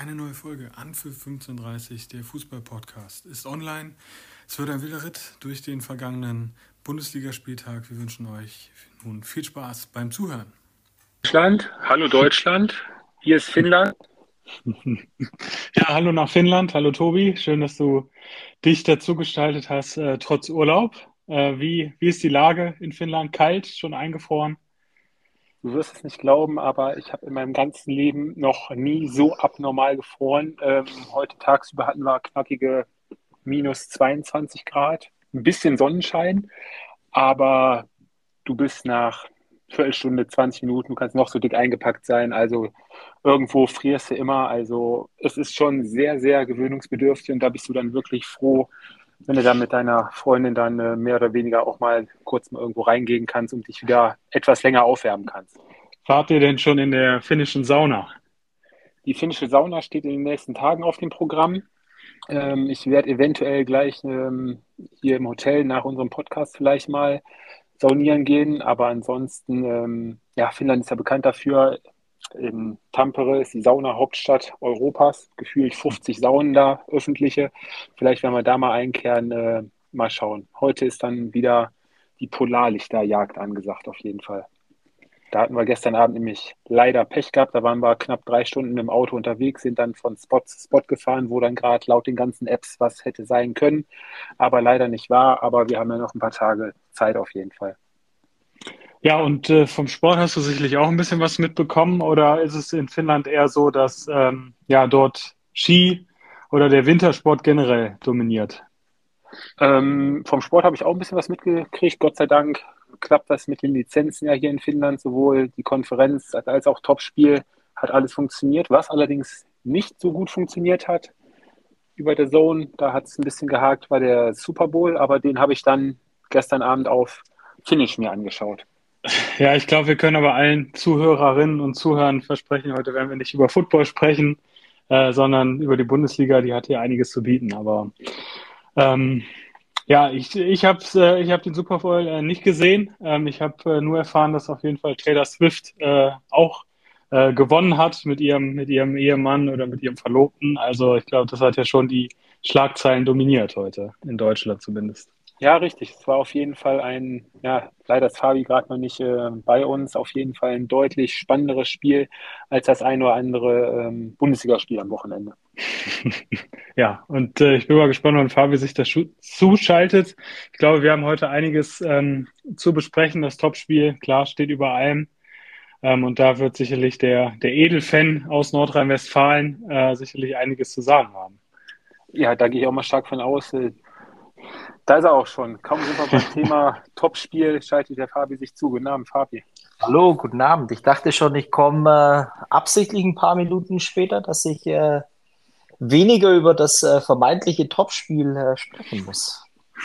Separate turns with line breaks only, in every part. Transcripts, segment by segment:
Eine neue Folge Anpfiff 1530, der Fußball-Podcast, ist online. Es wird ein wilder Ritt durch den vergangenen Bundesligaspieltag. Wir wünschen euch nun viel Spaß beim Zuhören.
Deutschland, hallo Deutschland, hier ist Finnland.
ja, hallo nach Finnland, hallo Tobi, schön, dass du dich dazu gestaltet hast, äh, trotz Urlaub. Äh, wie, wie ist die Lage in Finnland? Kalt, schon eingefroren?
Du wirst es nicht glauben, aber ich habe in meinem ganzen Leben noch nie so abnormal gefroren. Ähm, heute tagsüber hatten wir knackige minus 22 Grad, ein bisschen Sonnenschein, aber du bist nach Viertelstunde, 20 Minuten, du kannst noch so dick eingepackt sein, also irgendwo frierst du immer. Also es ist schon sehr, sehr gewöhnungsbedürftig und da bist du dann wirklich froh, wenn du dann mit deiner Freundin dann äh, mehr oder weniger auch mal kurz mal irgendwo reingehen kannst und dich wieder etwas länger aufwärmen kannst.
Fahrt ihr denn schon in der finnischen Sauna?
Die finnische Sauna steht in den nächsten Tagen auf dem Programm. Ähm, ich werde eventuell gleich ähm, hier im Hotel nach unserem Podcast vielleicht mal saunieren gehen, aber ansonsten, ähm, ja, Finnland ist ja bekannt dafür, in Tampere ist die Sauna-Hauptstadt Europas. Gefühlt 50 Saunen da, öffentliche. Vielleicht werden wir da mal einkehren, äh, mal schauen. Heute ist dann wieder die Polarlichterjagd angesagt, auf jeden Fall. Da hatten wir gestern Abend nämlich leider Pech gehabt. Da waren wir knapp drei Stunden im Auto unterwegs, sind dann von Spot zu Spot gefahren, wo dann gerade laut den ganzen Apps was hätte sein können, aber leider nicht war. Aber wir haben ja noch ein paar Tage Zeit auf jeden Fall.
Ja, und äh, vom Sport hast du sicherlich auch ein bisschen was mitbekommen oder ist es in Finnland eher so, dass ähm, ja dort Ski oder der Wintersport generell dominiert?
Ähm, vom Sport habe ich auch ein bisschen was mitgekriegt. Gott sei Dank klappt das mit den Lizenzen ja hier in Finnland. Sowohl die Konferenz als auch Topspiel hat alles funktioniert. Was allerdings nicht so gut funktioniert hat über der Zone, da hat es ein bisschen gehakt, war der Super Bowl, aber den habe ich dann gestern Abend auf Finish mir angeschaut.
Ja, ich glaube, wir können aber allen Zuhörerinnen und Zuhörern versprechen, heute werden wir nicht über Football sprechen, äh, sondern über die Bundesliga, die hat hier einiges zu bieten. Aber ähm, ja, ich, ich habe äh, ich hab den Super Bowl äh, nicht gesehen. Ähm, ich habe äh, nur erfahren, dass auf jeden Fall Taylor Swift äh, auch äh, gewonnen hat mit ihrem, mit ihrem Ehemann oder mit ihrem Verlobten. Also ich glaube, das hat ja schon die Schlagzeilen dominiert heute, in Deutschland zumindest.
Ja, richtig. Es war auf jeden Fall ein, ja, leider ist Fabi gerade noch nicht äh, bei uns, auf jeden Fall ein deutlich spannenderes Spiel als das ein oder andere ähm, Bundesligaspiel am Wochenende.
ja, und äh, ich bin mal gespannt, wann Fabi sich da zuschaltet. Ich glaube, wir haben heute einiges ähm, zu besprechen. Das Topspiel, klar, steht über allem. Ähm, und da wird sicherlich der, der Edelfan aus Nordrhein-Westfalen äh, sicherlich einiges zu sagen haben.
Ja, da gehe ich auch mal stark von aus. Da ist er auch schon. Kaum sind wir beim Thema Topspiel, schaltet der Fabi sich zu. Guten Abend, Fabi.
Hallo, guten Abend. Ich dachte schon, ich komme äh, absichtlich ein paar Minuten später, dass ich äh, weniger über das äh, vermeintliche Topspiel äh, sprechen muss.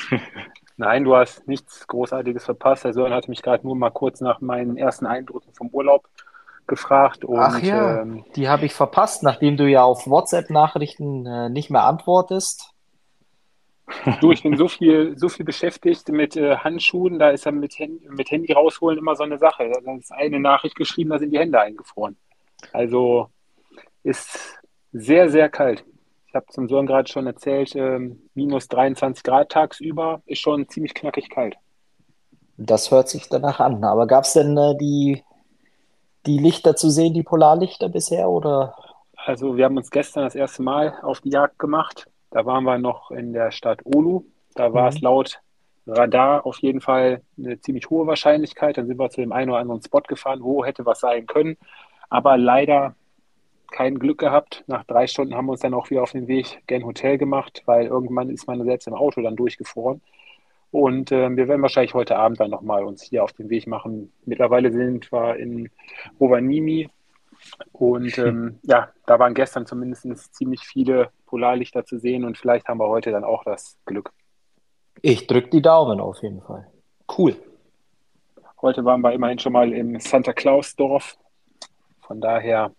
Nein, du hast nichts Großartiges verpasst. Der Sören hatte mich gerade nur mal kurz nach meinen ersten Eindrücken vom Urlaub gefragt.
Und, Ach ja, ähm, die habe ich verpasst, nachdem du ja auf WhatsApp-Nachrichten äh, nicht mehr antwortest.
Du, ich bin so viel, so viel beschäftigt mit äh, Handschuhen, da ist ja mit, mit Handy rausholen immer so eine Sache. Da ist eine Nachricht geschrieben, da sind die Hände eingefroren. Also ist sehr, sehr kalt. Ich habe zum Sohn gerade schon erzählt, äh, minus 23 Grad tagsüber ist schon ziemlich knackig kalt.
Das hört sich danach an. Aber gab es denn äh, die, die Lichter zu sehen, die Polarlichter bisher? Oder?
Also wir haben uns gestern das erste Mal auf die Jagd gemacht da waren wir noch in der Stadt Olu. Da war mhm. es laut Radar auf jeden Fall eine ziemlich hohe Wahrscheinlichkeit. Dann sind wir zu dem einen oder anderen Spot gefahren, wo hätte was sein können. Aber leider kein Glück gehabt. Nach drei Stunden haben wir uns dann auch wieder auf den Weg gen Hotel gemacht, weil irgendwann ist man selbst im Auto dann durchgefroren. Und äh, wir werden wahrscheinlich heute Abend dann nochmal uns hier auf den Weg machen. Mittlerweile sind wir in Rovaniemi und ähm, ja, da waren gestern zumindest ziemlich viele Polarlichter zu sehen und vielleicht haben wir heute dann auch das Glück.
Ich drücke die Daumen auf jeden Fall. Cool.
Heute waren wir immerhin schon mal im Santa Claus Dorf. Von daher,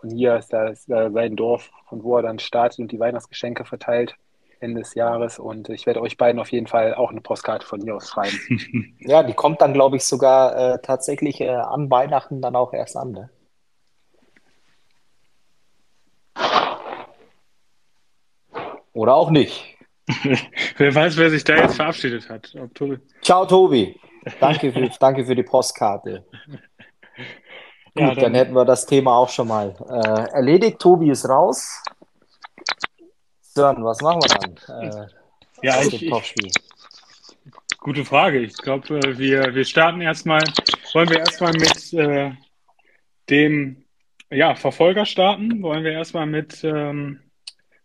von hier ist das sein Dorf, von wo er dann startet und die Weihnachtsgeschenke verteilt. Ende des Jahres und ich werde euch beiden auf jeden Fall auch eine Postkarte von hier aus schreiben.
ja, die kommt dann, glaube ich, sogar äh, tatsächlich äh, an Weihnachten dann auch erst an. Ne? Oder auch nicht.
wer weiß, wer sich da jetzt verabschiedet hat.
Tobi. Ciao, Tobi. Danke für, danke für die Postkarte. Gut, ja, dann, dann, hätten wir das Thema auch schon mal äh, erledigt. Tobi ist raus. Sören, was machen wir dann? Äh,
ja, ich, ich, gute Frage. Ich glaube, äh, wir, wir starten erstmal, wollen wir erstmal mit äh, dem ja, Verfolger starten? Wollen wir erstmal mit, ähm,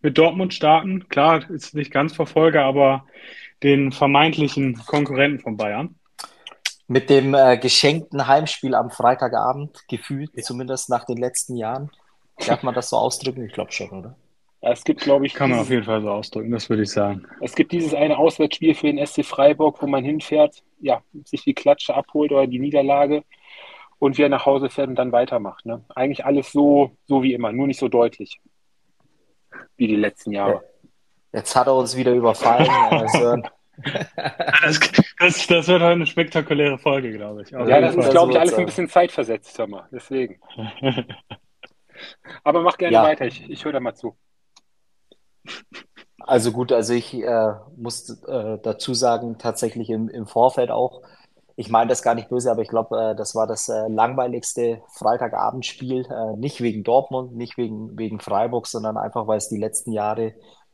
mit Dortmund starten? Klar, ist nicht ganz Verfolger, aber den vermeintlichen Konkurrenten von Bayern.
Mit dem äh, geschenkten Heimspiel am Freitagabend, gefühlt, ja. zumindest nach den letzten Jahren. Darf man das so ausdrücken? Ich glaube schon, oder?
Es gibt, glaube ich.
Kann man auf jeden Fall so ausdrücken, das würde ich sagen.
Es gibt dieses eine Auswärtsspiel für den SC Freiburg, wo man hinfährt, ja, sich die Klatsche abholt oder die Niederlage und wieder nach Hause fährt und dann weitermacht. Ne? Eigentlich alles so, so wie immer, nur nicht so deutlich wie die letzten Jahre.
Jetzt hat er uns wieder überfallen. Also.
das, das, das, wird heute eine spektakuläre Folge, glaube ich.
ja, das ist, glaube ich, alles ein bisschen zeitversetzt, sag mal. Deswegen. Aber mach gerne ja. weiter, ich, ich höre da mal zu.
Also gut, also ich äh, muss äh, dazu sagen, tatsächlich im, im Vorfeld auch, ich meine das gar nicht böse, aber ich glaube, äh, das war das äh, langweiligste Freitagabendspiel, äh, nicht wegen Dortmund, nicht wegen, wegen Freiburg, sondern einfach, weil es die letzten Jahre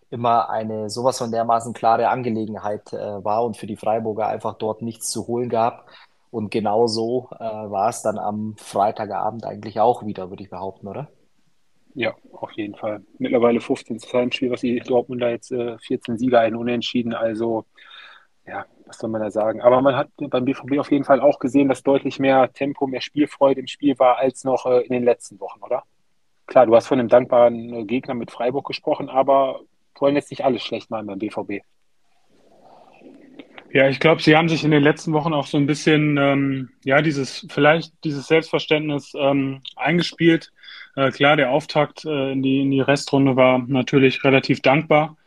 immer eine sowas von dermaßen klare Angelegenheit äh, war und für die Freiburger einfach dort nichts zu holen gab. Und genau so war es dann am Freitagabend eigentlich auch wieder, würde ich behaupten, oder?
Ja, auf jeden Fall. Mittlerweile 15 zu Spiel, was die Dortmunder jetzt äh, 14 Sieger, ein Unentschieden. Also, ja, was soll man da sagen? Aber man hat beim BVB auf jeden Fall auch gesehen, dass deutlich mehr Tempo, mehr Spielfreude im Spiel war als noch äh, in den letzten Wochen, oder? Klar, du hast von einem dankbaren äh, Gegner mit Freiburg gesprochen, aber wollen jetzt nicht alles schlecht machen beim BVB.
Ja, ich glaube, sie haben sich in den letzten Wochen auch so ein bisschen, ähm, ja, dieses, vielleicht dieses Selbstverständnis ähm, eingespielt. Äh, klar, der Auftakt äh, in, die, in die Restrunde war natürlich relativ dankbar.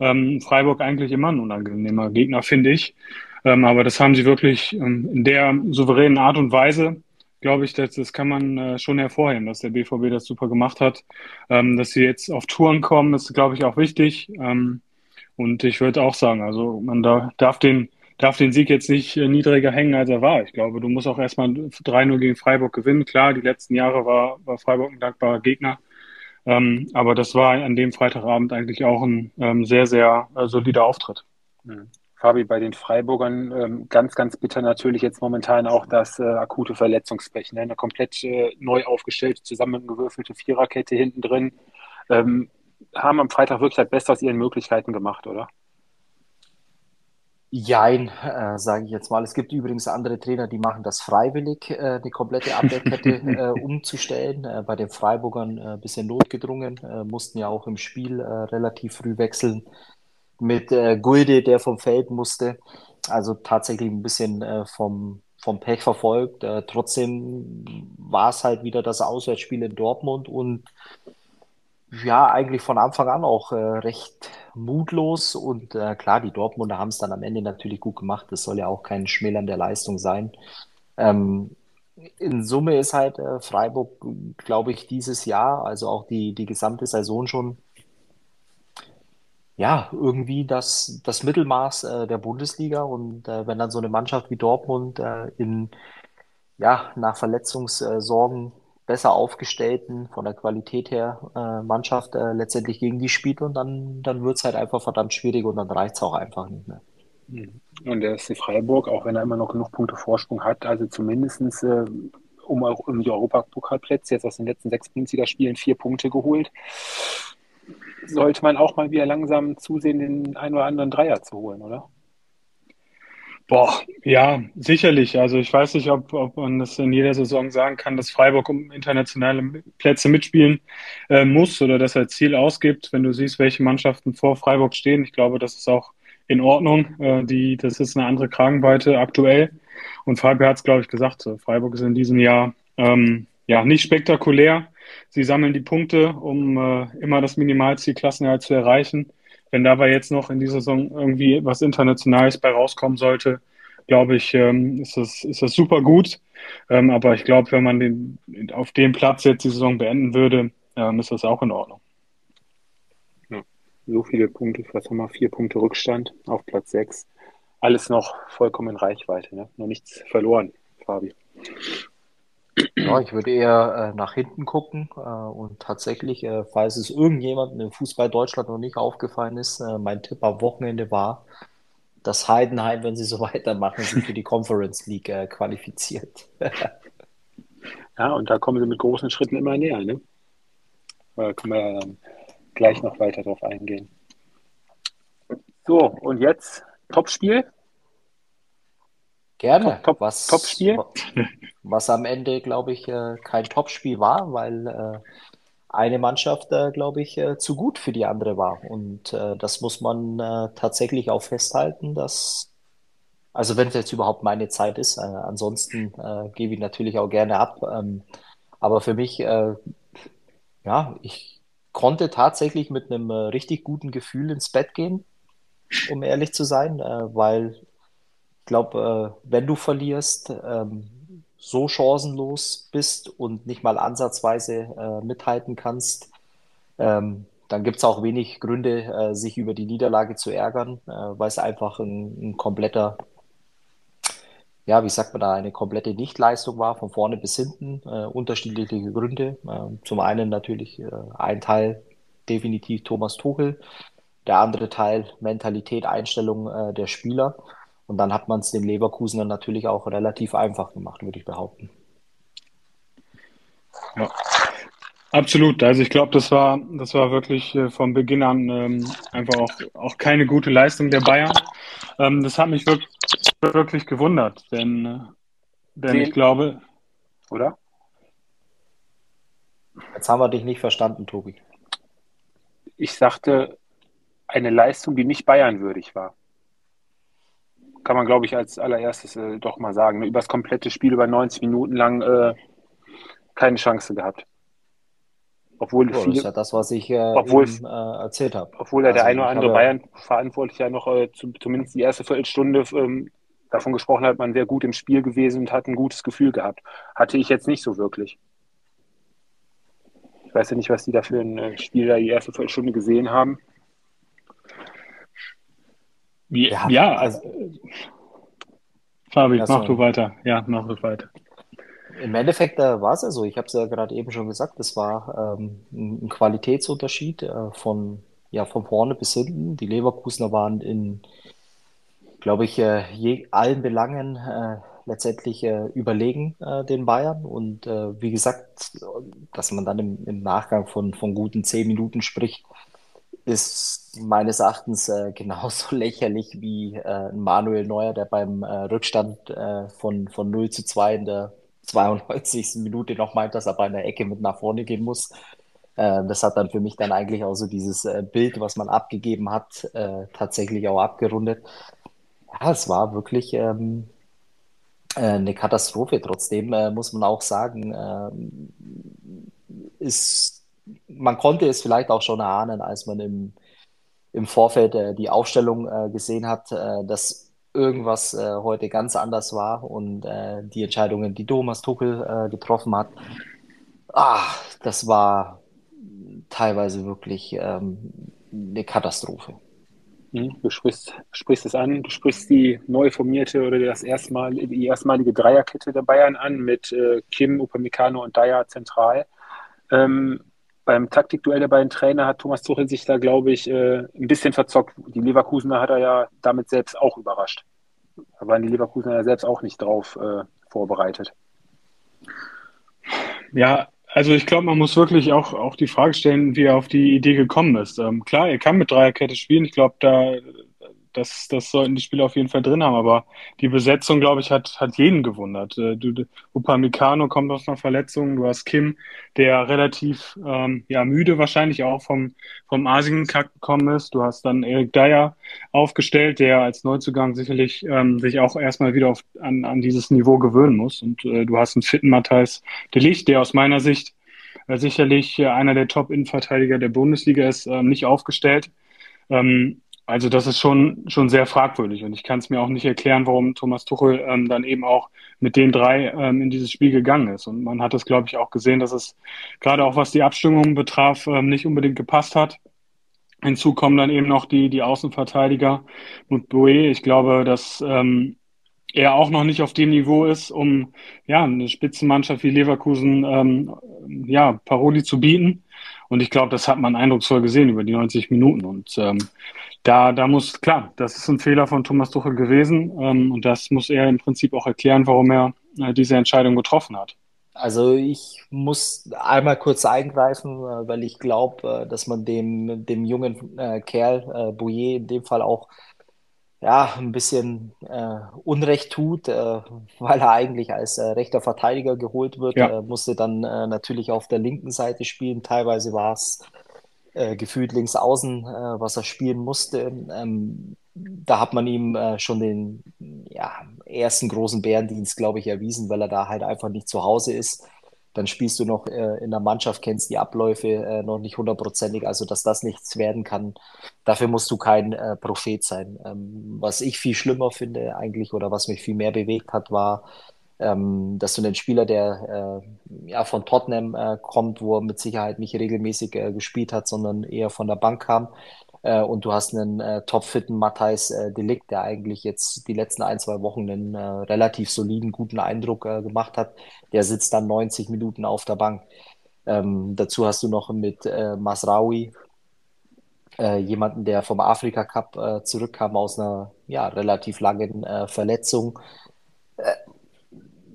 Ähm, Freiburg eigentlich immer ein unangenehmer Gegner, finde ich. Ähm, aber das haben sie wirklich ähm, in der souveränen Art und Weise, glaube ich, das, das kann man äh, schon hervorheben, dass der BVB das super gemacht hat. Ähm, dass sie jetzt auf Touren kommen, ist, glaube ich, auch wichtig. Ähm, und ich würde auch sagen, also man da, darf den darf den Sieg jetzt nicht äh, niedriger hängen, als er war. Ich glaube, du musst auch erstmal 3-0 gegen Freiburg gewinnen. Klar, die letzten Jahre war, war Freiburg ein dankbarer Gegner. Ähm, aber das war an dem Freitagabend eigentlich auch ein ähm, sehr, sehr äh, solider Auftritt.
Mhm. Fabi, bei den Freiburgern ähm, ganz, ganz bitter natürlich jetzt momentan auch das äh, akute Verletzungspech. Ne? Eine komplett äh, neu aufgestellte, zusammengewürfelte Viererkette hinten drin. Haben am Freitag wirklich das Beste aus ihren Möglichkeiten gemacht, oder?
Jein, äh, sage ich jetzt mal. Es gibt übrigens andere Trainer, die machen das freiwillig, äh, eine komplette Abwehrkette äh, umzustellen. Äh, bei den Freiburgern ein äh, bisschen notgedrungen, äh, mussten ja auch im Spiel äh, relativ früh wechseln mit äh, Gulde, der vom Feld musste. Also tatsächlich ein bisschen vom, vom Pech verfolgt. Trotzdem war es halt wieder das Auswärtsspiel in Dortmund und ja, eigentlich von Anfang an auch äh, recht mutlos und äh, klar, die Dortmunder haben es dann am Ende natürlich gut gemacht. Das soll ja auch kein Schmälern der Leistung sein. Ähm, in Summe ist halt äh, Freiburg, glaube ich, dieses Jahr, also auch die, die gesamte Saison schon, ja, irgendwie das, das Mittelmaß äh, der Bundesliga. Und äh, wenn dann so eine Mannschaft wie Dortmund äh, in, ja, nach Verletzungssorgen besser aufgestellten, von der Qualität her, äh, Mannschaft äh, letztendlich gegen die spielt und dann, dann wird es halt einfach verdammt schwierig und dann reicht es auch einfach nicht mehr.
Mhm. Und der SC Freiburg, auch wenn er immer noch genug Punkte Vorsprung hat, also zumindest äh, um, um die Europapokalplätze jetzt aus den letzten sechs Bundesligaspielen vier Punkte geholt, sollte man auch mal wieder langsam zusehen, den einen oder anderen Dreier zu holen, oder?
Boah, ja, sicherlich. Also ich weiß nicht, ob, ob man das in jeder Saison sagen kann, dass Freiburg um internationale Plätze mitspielen äh, muss oder dass er Ziel ausgibt. Wenn du siehst, welche Mannschaften vor Freiburg stehen, ich glaube, das ist auch in Ordnung. Äh, die, das ist eine andere Kragenweite aktuell. Und Freiburg hat es, glaube ich, gesagt. So. Freiburg ist in diesem Jahr ähm, ja nicht spektakulär. Sie sammeln die Punkte, um äh, immer das Minimalziel Klassenerhalt zu erreichen. Wenn dabei jetzt noch in dieser Saison irgendwie was Internationales bei rauskommen sollte, glaube ich, ähm, ist, das, ist das super gut. Ähm, aber ich glaube, wenn man den, auf dem Platz jetzt die Saison beenden würde, ähm, ist das auch in Ordnung.
Ja. so viele Punkte, was haben wir, vier Punkte Rückstand auf Platz sechs. Alles noch vollkommen in Reichweite, ne? noch nichts verloren, Fabi.
Ja, ich würde eher äh, nach hinten gucken äh, und tatsächlich, äh, falls es irgendjemandem im Fußball Deutschland noch nicht aufgefallen ist, äh, mein Tipp am Wochenende war, dass Heidenheim, wenn sie so weitermachen, sich für die Conference League äh, qualifiziert.
ja, und da kommen sie mit großen Schritten immer näher, ne? Da können wir ja dann gleich noch weiter drauf eingehen. So, und jetzt Topspiel.
Gerne.
Top, top,
was,
Topspiel.
Was am Ende, glaube ich, äh, kein Topspiel war, weil äh, eine Mannschaft, äh, glaube ich, zu gut für die andere war. Und das muss man tatsächlich auch festhalten, dass, also wenn es jetzt überhaupt meine Zeit ist, ansonsten gebe ich natürlich auch gerne ab. Ähm, aber für mich, ja, ich konnte tatsächlich mit einem richtig guten Gefühl ins Bett gehen, um ehrlich zu sein, weil glaube, äh, wenn du verlierst, ähm, so chancenlos bist und nicht mal ansatzweise äh, mithalten kannst, ähm, dann gibt es auch wenig Gründe, äh, sich über die Niederlage zu ärgern, äh, weil es einfach ein, ein, kompletter, ja, wie sagt man da, eine komplette Nichtleistung war, von vorne bis hinten, äh, unterschiedliche Gründe. Ähm, zum einen natürlich äh, ein Teil definitiv Thomas Tuchel, der andere Teil Mentalität, Einstellung der Spieler. Und dann hat man es den Leverkusenern natürlich auch relativ einfach gemacht, würde ich behaupten.
Ja, absolut. Also ich glaube, das war, das war wirklich äh, von Beginn an ähm, einfach auch, auch keine gute Leistung der Bayern. Ähm, das hat mich wirklich, wirklich gewundert, denn, äh, denn ich glaube.
Oder?
Jetzt haben wir dich nicht verstanden, Tobi.
Ich sagte, eine Leistung, die nicht Bayern-würdig war kann man, glaube ich, als allererstes äh, doch mal sagen. Ne? Über das komplette Spiel, über 90 Minuten lang äh, keine Chance gehabt.
Obwohl oh, viele, das ist ja das, was ich äh,
obwohl,
eben, äh, erzählt habe.
Obwohl also, der eine oder andere Bayern-Verantwortliche ja noch äh, zu, zumindest die erste Viertelstunde ähm, davon gesprochen hat, man wäre gut im Spiel gewesen und hat ein gutes Gefühl gehabt. Hatte ich jetzt nicht so wirklich. Ich weiß ja nicht, was die da für ein äh, Spiel da die erste Viertelstunde gesehen haben.
Ja, ja also, Fabi, mach so. du weiter. Ja, mach du weiter.
Im Endeffekt äh, war es ja so, ich habe es ja gerade eben schon gesagt, es war ähm, ein Qualitätsunterschied äh, von, ja, von vorne bis hinten. Die Leverkusener waren in, glaube ich, äh, je, allen Belangen äh, letztendlich äh, überlegen äh, den Bayern. Und wie gesagt, dass man dann im, im Nachgang von, von guten zehn Minuten spricht, ist meines Erachtens äh, genauso lächerlich wie äh, Manuel Neuer, der beim äh, Rückstand äh, von, von 0 zu 2 in der 92. Minute noch meint, dass er bei einer Ecke mit nach vorne gehen muss. Äh, das hat dann für mich dann eigentlich auch so dieses äh, Bild, was man abgegeben hat, tatsächlich auch abgerundet. Ja, es war wirklich ähm, eine Katastrophe. Trotzdem muss man auch sagen, ähm, ist man konnte es vielleicht auch schon erahnen, als man im, im Vorfeld äh, die Aufstellung äh, gesehen hat, äh, dass irgendwas äh, heute ganz anders war und äh, die Entscheidungen, die Thomas Tuchel äh, getroffen hat, ah, das war teilweise wirklich ähm, eine Katastrophe.
Hm, du sprichst, sprichst es an, du sprichst die neu formierte oder das erstmal, die erstmalige Dreierkette der Bayern an mit Kim, Upamecano und Dyer zentral. Ähm, beim Taktikduell der beiden Trainer hat Thomas Tuchel sich da, glaube ich, äh, ein bisschen verzockt. Die Leverkusener hat er ja damit selbst auch überrascht. Da waren die Leverkusener ja selbst auch nicht drauf äh, vorbereitet.
Ja, also ich glaube, man muss wirklich auch, auch die Frage stellen, wie er auf die Idee gekommen ist. Ähm, klar, er kann mit Dreierkette spielen. Ich glaube, da das, das sollten die Spieler auf jeden Fall drin haben. Aber die Besetzung, glaube ich, hat, hat jeden gewundert. Äh, du, Upamecano kommt aus einer Verletzung. Du hast Kim, der relativ ähm, ja, müde wahrscheinlich auch vom, vom Asien-Kack gekommen ist. Du hast dann Erik Dyer aufgestellt, der als Neuzugang sicherlich ähm, sich auch erstmal wieder auf, an, an dieses Niveau gewöhnen muss. Und äh, du hast einen fitten Matthijs de Licht, der aus meiner Sicht äh, sicherlich äh, einer der Top-Innenverteidiger der Bundesliga ist, äh, nicht aufgestellt. Ähm, also das ist schon, schon sehr fragwürdig und ich kann es mir auch nicht erklären, warum Thomas Tuchel ähm, dann eben auch mit den drei ähm, in dieses Spiel gegangen ist. Und man hat es, glaube ich, auch gesehen, dass es gerade auch was die Abstimmung betraf, ähm, nicht unbedingt gepasst hat. Hinzu kommen dann eben noch die, die Außenverteidiger mit Boe. Ich glaube, dass ähm, er auch noch nicht auf dem Niveau ist, um ja eine Spitzenmannschaft wie Leverkusen ähm, ja Paroli zu bieten. Und ich glaube, das hat man eindrucksvoll gesehen über die 90 Minuten. Und ähm, da, da muss klar, das ist ein Fehler von Thomas Tuchel gewesen. Ähm, und das muss er im Prinzip auch erklären, warum er äh, diese Entscheidung getroffen hat.
Also ich muss einmal kurz eingreifen, äh, weil ich glaube, äh, dass man dem, dem jungen äh, Kerl, äh, Bouillet, in dem Fall auch ja, ein bisschen äh, Unrecht tut, äh, weil er eigentlich als äh, rechter Verteidiger geholt wird,
Ja.
musste dann natürlich auf der linken Seite spielen. Teilweise war es äh, gefühlt links außen, äh, was er spielen musste. Ähm, da hat man ihm äh, schon den ja, ersten großen Bärendienst, glaube ich, erwiesen, weil er da halt einfach nicht zu Hause ist. Dann spielst du noch äh, in der Mannschaft, kennst die Abläufe äh, noch nicht hundertprozentig, also dass das nichts werden kann. Dafür musst du kein Prophet sein. Ähm, was ich viel schlimmer finde eigentlich oder was mich viel mehr bewegt hat, war, ähm, dass du einen Spieler, der äh, ja von Tottenham äh, kommt, wo er mit Sicherheit nicht regelmäßig äh, gespielt hat, sondern eher von der Bank kam. Äh, und du hast einen äh, topfitten Matthijs äh, de Ligt, der eigentlich jetzt die letzten ein, zwei Wochen einen äh, relativ soliden, guten Eindruck äh, gemacht hat. Der sitzt dann 90 Minuten auf der Bank. Ähm, dazu hast du noch mit äh, Masraoui äh, jemanden, der vom Afrika Cup äh, zurückkam aus einer ja, relativ langen äh, Verletzung.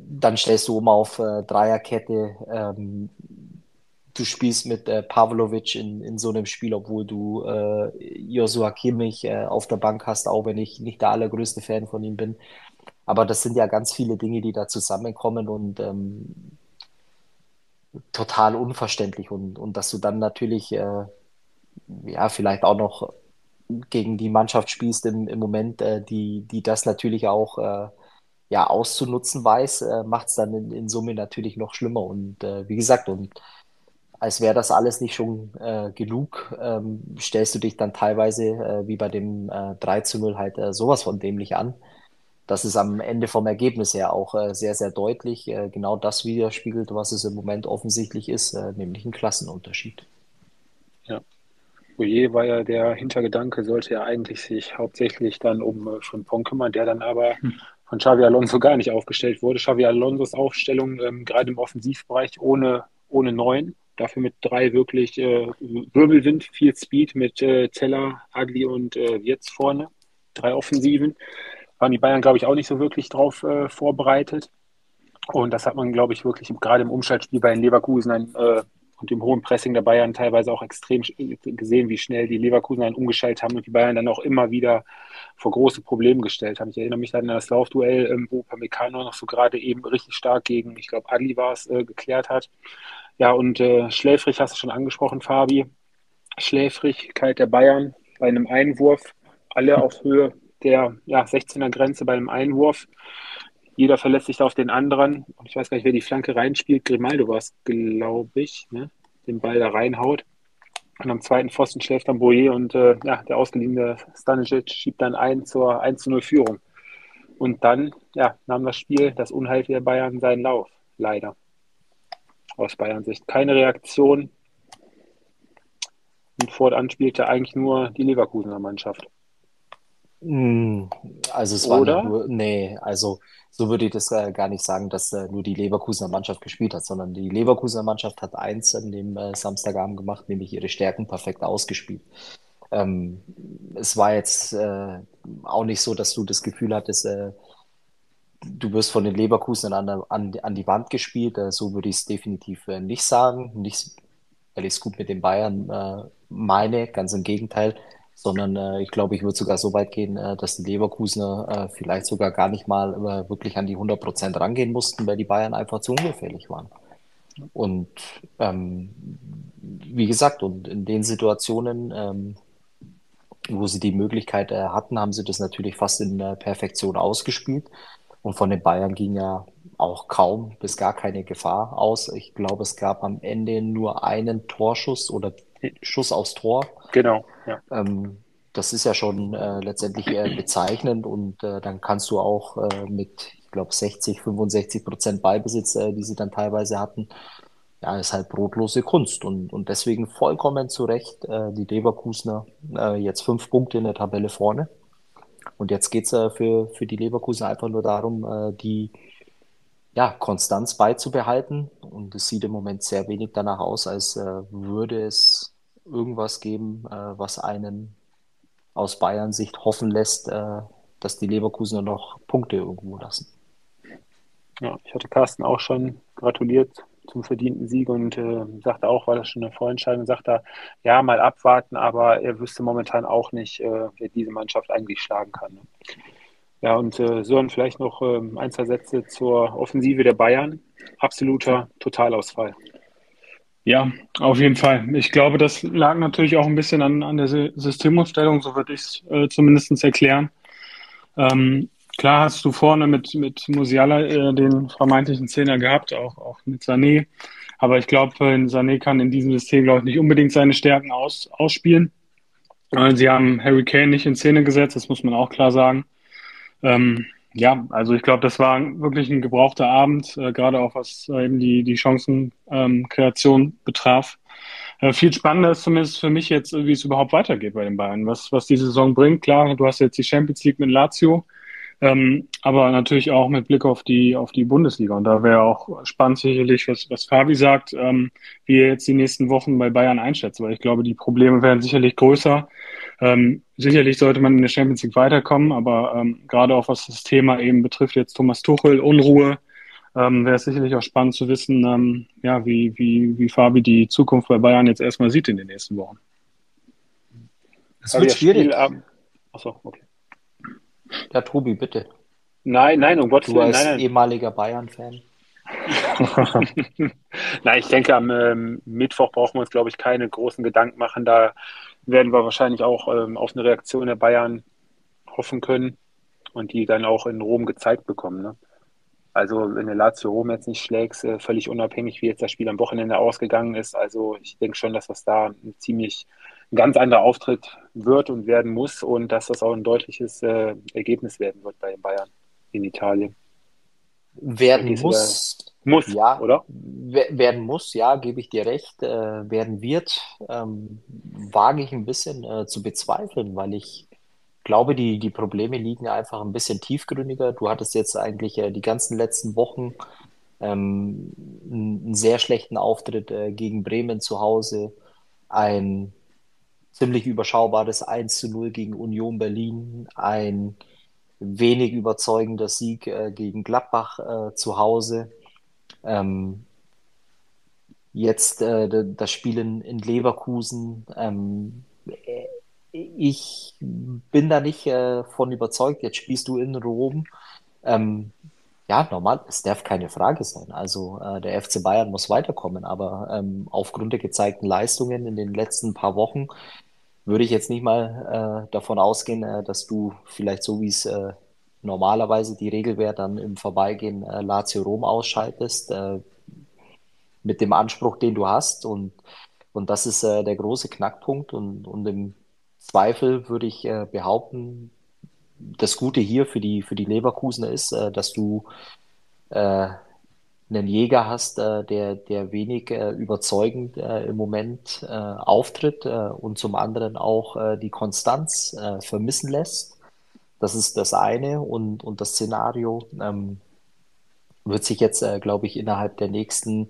Dann stellst du um auf äh, Dreierkette. Ähm, du spielst mit äh, Pavlovic in, in so einem Spiel, obwohl du äh, Joshua Kimmich äh, auf der Bank hast, auch wenn ich nicht der allergrößte Fan von ihm bin. Aber das sind ja ganz viele Dinge, die da zusammenkommen und ähm, total unverständlich. Und, und dass du dann natürlich, äh, ja, vielleicht auch noch gegen die Mannschaft spielst im, im Moment, äh, die, die das natürlich auch äh, ja, auszunutzen weiß, äh, macht es dann in, in Summe natürlich noch schlimmer. Und äh, wie gesagt, und als wäre das alles nicht schon äh, genug, ähm, stellst du dich dann teilweise, äh, wie bei dem äh, 3 zu 0, halt äh, sowas von dämlich an. Das ist am Ende vom Ergebnis her auch äh, sehr, sehr deutlich äh, genau das widerspiegelt, was es im Moment offensichtlich ist, äh, nämlich ein Klassenunterschied.
Ja. Oje war ja der Hintergedanke, sollte ja eigentlich sich hauptsächlich dann um äh, Frimpong kümmern, der dann aber von Xavi Alonso gar nicht aufgestellt wurde. Xavi Alonsos Aufstellung ähm, gerade im Offensivbereich ohne, ohne Neun, dafür mit drei wirklich äh, Wirbelwind, viel Speed mit äh, Teller, Agli und äh, Wirtz vorne, drei Offensiven. Waren die Bayern, glaube ich, auch nicht so wirklich drauf äh, vorbereitet. Und das hat man, glaube ich, wirklich gerade im Umschaltspiel bei den Leverkusen ein, und dem hohen Pressing der Bayern teilweise auch extrem gesehen, wie schnell die Leverkusen dann umgeschaltet haben und die Bayern dann auch immer wieder vor große Probleme gestellt haben. Ich erinnere mich dann an das Laufduell, ähm, wo Pamecano noch so gerade eben richtig stark gegen, ich glaube, Adli war es, äh, geklärt hat. Ja, und äh, schläfrig hast du schon angesprochen, Fabi. Schläfrigkeit der Bayern bei einem Einwurf, alle auf Höhe der ja, 16er Grenze bei einem Einwurf. Jeder verlässt sich da auf den anderen. Und ich weiß gar nicht, wer die Flanke reinspielt. Grimaldo war es, glaube ich, ne? den Ball da reinhaut. Und am zweiten Pfosten schläft dann Boyer und äh, ja, der ausgeliehene Stanisic schiebt dann ein zur 1 0 Führung. Und dann ja, nahm das Spiel, das Unheil der Bayern, seinen Lauf. Leider. Aus Bayern Sicht. Keine Reaktion. Und fortan spielte eigentlich nur die Leverkusener Mannschaft.
Mm, Also es war nicht
Oder?
nur, nee, also so würde ich das äh, gar nicht sagen, dass äh, nur die Leverkusener Mannschaft gespielt hat, sondern die Leverkusener Mannschaft hat eins an dem äh, Samstagabend gemacht, nämlich ihre Stärken perfekt ausgespielt. Ähm, es war jetzt auch nicht so, dass du das Gefühl hattest, du wirst von den Leverkusenern an, an, an die Wand gespielt. So würde ich es definitiv nicht sagen. Nicht, weil ich es gut mit den Bayern meine, ganz im Gegenteil, sondern äh, ich glaube, ich würde sogar so weit gehen, äh, dass die Leverkusener äh, vielleicht sogar gar nicht mal äh, wirklich an die 100% rangehen mussten, weil die Bayern einfach zu ungefährlich waren. Und ähm, wie gesagt, und in den Situationen, ähm, wo sie die Möglichkeit äh, hatten, haben sie das natürlich fast in äh, Perfektion ausgespielt. Und von den Bayern ging ja auch kaum bis gar keine Gefahr aus. Ich glaube, es gab am Ende nur einen Torschuss oder Schuss aufs Tor.
Genau, ja.
Ähm, das ist ja schon äh, letztendlich äh, bezeichnend und äh, dann kannst du auch äh, mit, ich glaube, 60, 65 Prozent Ballbesitz, äh, die sie dann teilweise hatten, ja, ist halt brotlose Kunst und, und deswegen vollkommen zu Recht äh, die Leverkusener jetzt fünf Punkte in der Tabelle vorne. Und jetzt geht's äh, für, für die Leverkusen einfach nur darum, die ja, Konstanz beizubehalten. Und es sieht im Moment sehr wenig danach aus, als äh, würde es irgendwas geben, äh, was einen aus Bayern Sicht hoffen lässt, äh, dass die Leverkusener noch Punkte irgendwo lassen.
Ja, ich hatte Carsten auch schon gratuliert zum verdienten Sieg und äh, sagte auch, war das schon eine Vorentscheidung, sagte ja, mal abwarten, aber er wüsste momentan auch nicht, äh, wer diese Mannschaft eigentlich schlagen kann. Ne? Ja, und äh, Sören, vielleicht noch äh, ein, zwei Sätze zur Offensive der Bayern. Absoluter Totalausfall.
Ja, auf jeden Fall. Ich glaube, das lag natürlich auch ein bisschen an, an der Systemumstellung, so würde ich es äh, zumindest erklären. Ähm, klar hast du vorne mit, mit Musiala äh, den vermeintlichen Zehner gehabt, auch, auch mit Sané. Aber ich glaube, Sané kann in diesem System, glaube ich, nicht unbedingt seine Stärken aus, ausspielen. Sie haben Harry Kane nicht in Szene gesetzt, das muss man auch klar sagen. Ähm, ja, also ich glaube, das war wirklich ein gebrauchter Abend, äh, gerade auch was äh, eben die, die Chancenkreation ähm, betraf. Äh, viel spannender ist zumindest für mich jetzt, wie es überhaupt weitergeht bei den Bayern, was, was die Saison bringt. Klar, du hast jetzt die Champions League mit Lazio, ähm, aber natürlich auch mit Blick auf die, auf die Bundesliga. Und da wäre auch spannend sicherlich, was, was Fabi sagt, ähm, wie er jetzt die nächsten Wochen bei Bayern einschätzt, weil ich glaube, die Probleme werden sicherlich größer. Ähm, sicherlich sollte man in der Champions League weiterkommen, aber ähm, gerade auch was das Thema eben betrifft, jetzt Thomas Tuchel, Unruhe, ähm, wäre es sicherlich auch spannend zu wissen, ähm, ja, wie, wie, wie Fabi die Zukunft bei Bayern jetzt erstmal sieht in den nächsten Wochen.
Es wird schwierig. Achso, okay. Ja, Tobi, bitte.
Nein, nein, um Gottes
Willen. Du als nein, nein. ehemaliger Bayern-Fan.
nein, ich denke, am ähm, Mittwoch brauchen wir uns, glaube ich, keine großen Gedanken machen. Da werden wir wahrscheinlich auch ähm, auf eine Reaktion der Bayern hoffen können und die dann auch in Rom gezeigt bekommen. Ne? Also wenn der Lazio Rom jetzt nicht schlägt, äh, völlig unabhängig, wie jetzt das Spiel am Wochenende ausgegangen ist. Also ich denke schon, dass das da ein ziemlich ein ganz anderer Auftritt wird und werden muss und dass das auch ein deutliches äh, Ergebnis werden wird bei den Bayern in Italien.
Werden muss,
muss,
ja, oder? Werden muss, ja, gebe ich dir recht. Äh, werden wird, ähm, wage ich ein bisschen äh, zu bezweifeln, weil ich glaube, die, die Probleme liegen einfach ein bisschen tiefgründiger. Du hattest jetzt eigentlich äh, die ganzen letzten Wochen ähm, einen sehr schlechten Auftritt äh, gegen Bremen zu Hause, ein ziemlich überschaubares 1 zu 0 gegen Union Berlin, ein wenig überzeugender Sieg äh, gegen Gladbach äh, zu Hause. Ähm, jetzt äh, das Spiel in, in Leverkusen. Ähm, ich bin da nicht äh, von überzeugt. Jetzt spielst du in Rom. Ähm, ja, normal, es darf keine Frage sein. Also äh, der FC Bayern muss weiterkommen, aber ähm, aufgrund der gezeigten Leistungen in den letzten paar Wochen würde ich jetzt nicht mal äh, davon ausgehen, äh, dass du vielleicht so wie es äh, normalerweise die Regel wäre, dann im Vorbeigehen äh, Lazio Rom ausschaltest, äh, mit dem Anspruch, den du hast. Und, und das ist äh, der große Knackpunkt. Und, und im Zweifel würde ich behaupten, das Gute hier für die, für die Leverkusener ist, dass du einen Jäger hast, äh, der, der wenig äh, überzeugend äh, im Moment äh, auftritt äh, und zum anderen auch äh, die Konstanz äh, vermissen lässt. Das ist das eine und, und das Szenario ähm, wird sich jetzt, äh, glaube ich, innerhalb der nächsten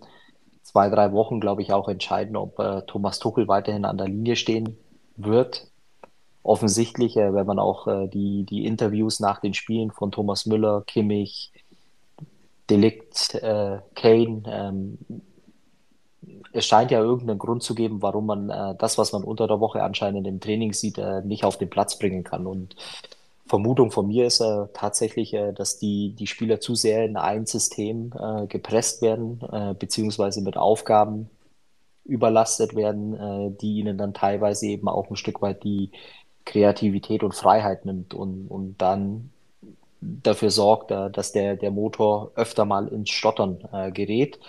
zwei, drei Wochen, glaube ich, auch entscheiden, ob äh, Thomas Tuchel weiterhin an der Linie stehen wird. Offensichtlich, äh, wenn man auch äh, die, die Interviews nach den Spielen von Thomas Müller, Kimmich, Delikt, äh, Kane. Ähm, es scheint ja irgendeinen Grund zu geben, warum man äh, das, was man unter der Woche anscheinend im Training sieht, äh, nicht auf den Platz bringen kann. Und Vermutung von mir ist äh, tatsächlich, äh, dass die, die Spieler zu sehr in ein System äh, gepresst werden, äh, beziehungsweise mit Aufgaben überlastet werden, äh, die ihnen dann teilweise eben auch ein Stück weit die Kreativität und Freiheit nimmt und, und dann dafür sorgt, äh, dass der, der Motor öfter mal ins Stottern äh, gerät.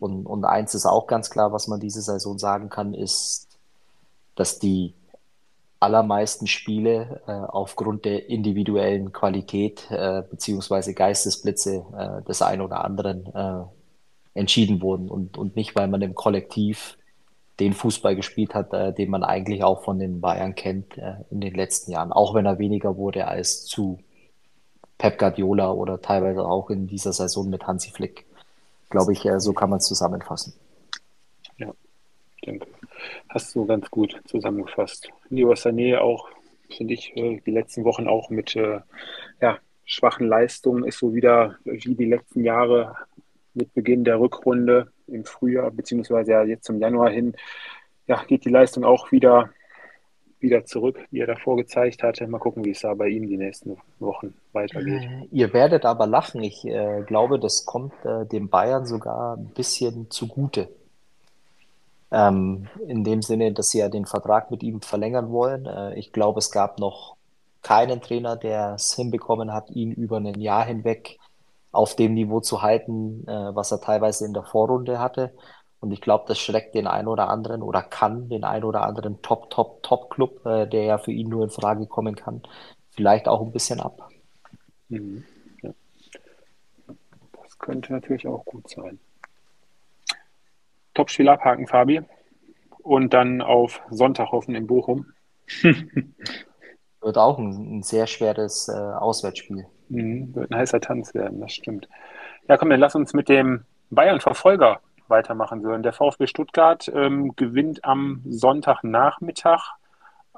Und, und eins ist auch ganz klar, was man diese Saison sagen kann, ist, dass die allermeisten Spiele äh, aufgrund der individuellen Qualität äh, beziehungsweise Geistesblitze äh, des einen oder anderen äh, entschieden wurden und, und nicht, weil man im Kollektiv den Fußball gespielt hat, äh, den man eigentlich auch von den Bayern kennt äh, in den letzten Jahren, auch wenn er weniger wurde als zu Pep Guardiola oder teilweise auch in dieser Saison mit Hansi Flick. Glaube ich, äh, so kann man es zusammenfassen.
Ja, denke. Hast du ganz gut zusammengefasst. Leo Sané auch, finde ich, äh, die letzten Wochen auch mit äh, ja, schwachen Leistungen ist so wieder wie die letzten Jahre mit Beginn der Rückrunde im Frühjahr, beziehungsweise ja jetzt zum Januar hin, ja, geht die Leistung auch wieder, wieder zurück, wie er davor gezeigt hatte. Mal gucken, wie es da bei ihm die nächsten Wochen weitergeht.
Äh, ihr werdet aber lachen. Ich äh, glaube, das kommt äh, dem Bayern sogar ein bisschen zugute. Ähm, in dem Sinne, dass sie ja den Vertrag mit ihm verlängern wollen. Äh, ich glaube, es gab noch keinen Trainer, der es hinbekommen hat, ihn über ein Jahr hinweg auf dem Niveau zu halten, äh, was er teilweise in der Vorrunde hatte. Und ich glaube, das schreckt den einen oder anderen oder kann den einen oder anderen Top, Top, Top-Club, äh, der ja für ihn nur in Frage kommen kann, vielleicht auch ein bisschen ab. Mhm. Ja.
Das könnte natürlich auch gut sein. Top-Spiel abhaken, Fabi. Und dann auf Sonntag hoffen in Bochum.
Wird auch ein, ein sehr schweres äh, Auswärtsspiel.
Mhm, wird ein heißer Tanz werden, das stimmt. Ja, komm, dann lass uns mit dem Bayern-Verfolger weitermachen. So, der VfB Stuttgart ähm, gewinnt am Sonntagnachmittag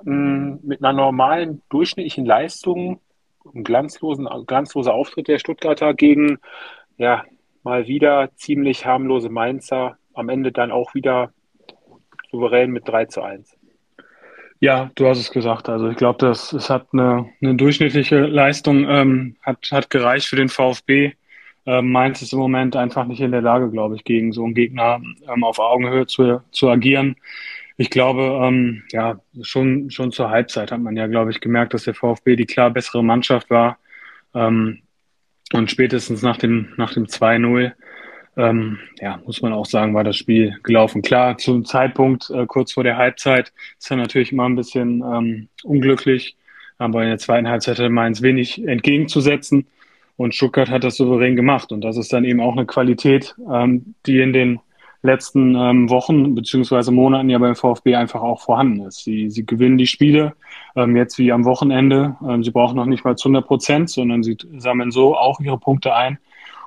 ähm, mit einer normalen durchschnittlichen Leistung, ein glanzlosen, glanzloser Auftritt der Stuttgarter gegen ja mal wieder ziemlich harmlose Mainzer. Am Ende dann auch wieder souverän mit 3 zu 1.
Ja, du hast es gesagt. Also ich glaube, das es hat eine, eine durchschnittliche Leistung, ähm, hat, hat gereicht für den VfB. Ähm, Mainz ist im Moment einfach nicht in der Lage, glaube ich, gegen so einen Gegner ähm, auf Augenhöhe zu, zu agieren. Ich glaube, ähm, ja, schon, schon zur Halbzeit hat man ja, glaube ich, gemerkt, dass der VfB die klar bessere Mannschaft war. Ähm, und spätestens nach dem, nach dem 2-0 ähm, ja, muss man auch sagen, war das Spiel gelaufen. Klar, zum Zeitpunkt äh, kurz vor der Halbzeit ist er natürlich immer ein bisschen ähm, unglücklich, aber in der zweiten Halbzeit hatte Mainz wenig entgegenzusetzen und Stuttgart hat das souverän gemacht und das ist dann eben auch eine Qualität, ähm, die in den letzten ähm, Wochen beziehungsweise Monaten ja beim VfB einfach auch vorhanden ist. Sie, sie gewinnen die Spiele ähm, jetzt wie am Wochenende. Ähm, sie brauchen noch nicht mal zu 100 Prozent, sondern sie sammeln so auch ihre Punkte ein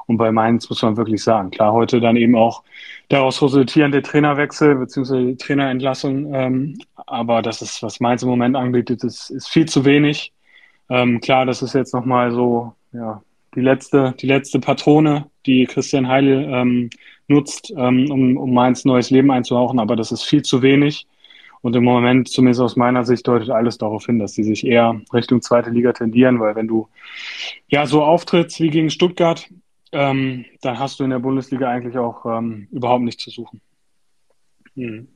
und bei Mainz muss man wirklich sagen, klar, heute dann eben auch daraus resultierende Trainerwechsel bzw. Trainerentlassung. Ähm, aber das ist, was Mainz im Moment anbietet, ist, ist viel zu wenig. Ähm, klar, das ist jetzt nochmal so, ja, die letzte, die letzte Patrone, die Christian Heile ähm, nutzt, ähm, um, um Mainz neues Leben einzuhauchen, aber das ist viel zu wenig. Und im Moment, zumindest aus meiner Sicht, deutet alles darauf hin, dass sie sich eher Richtung zweite Liga tendieren, weil wenn du ja so auftrittst wie gegen Stuttgart, ähm, dann hast du in der Bundesliga eigentlich auch ähm, überhaupt nichts zu suchen.
Hm.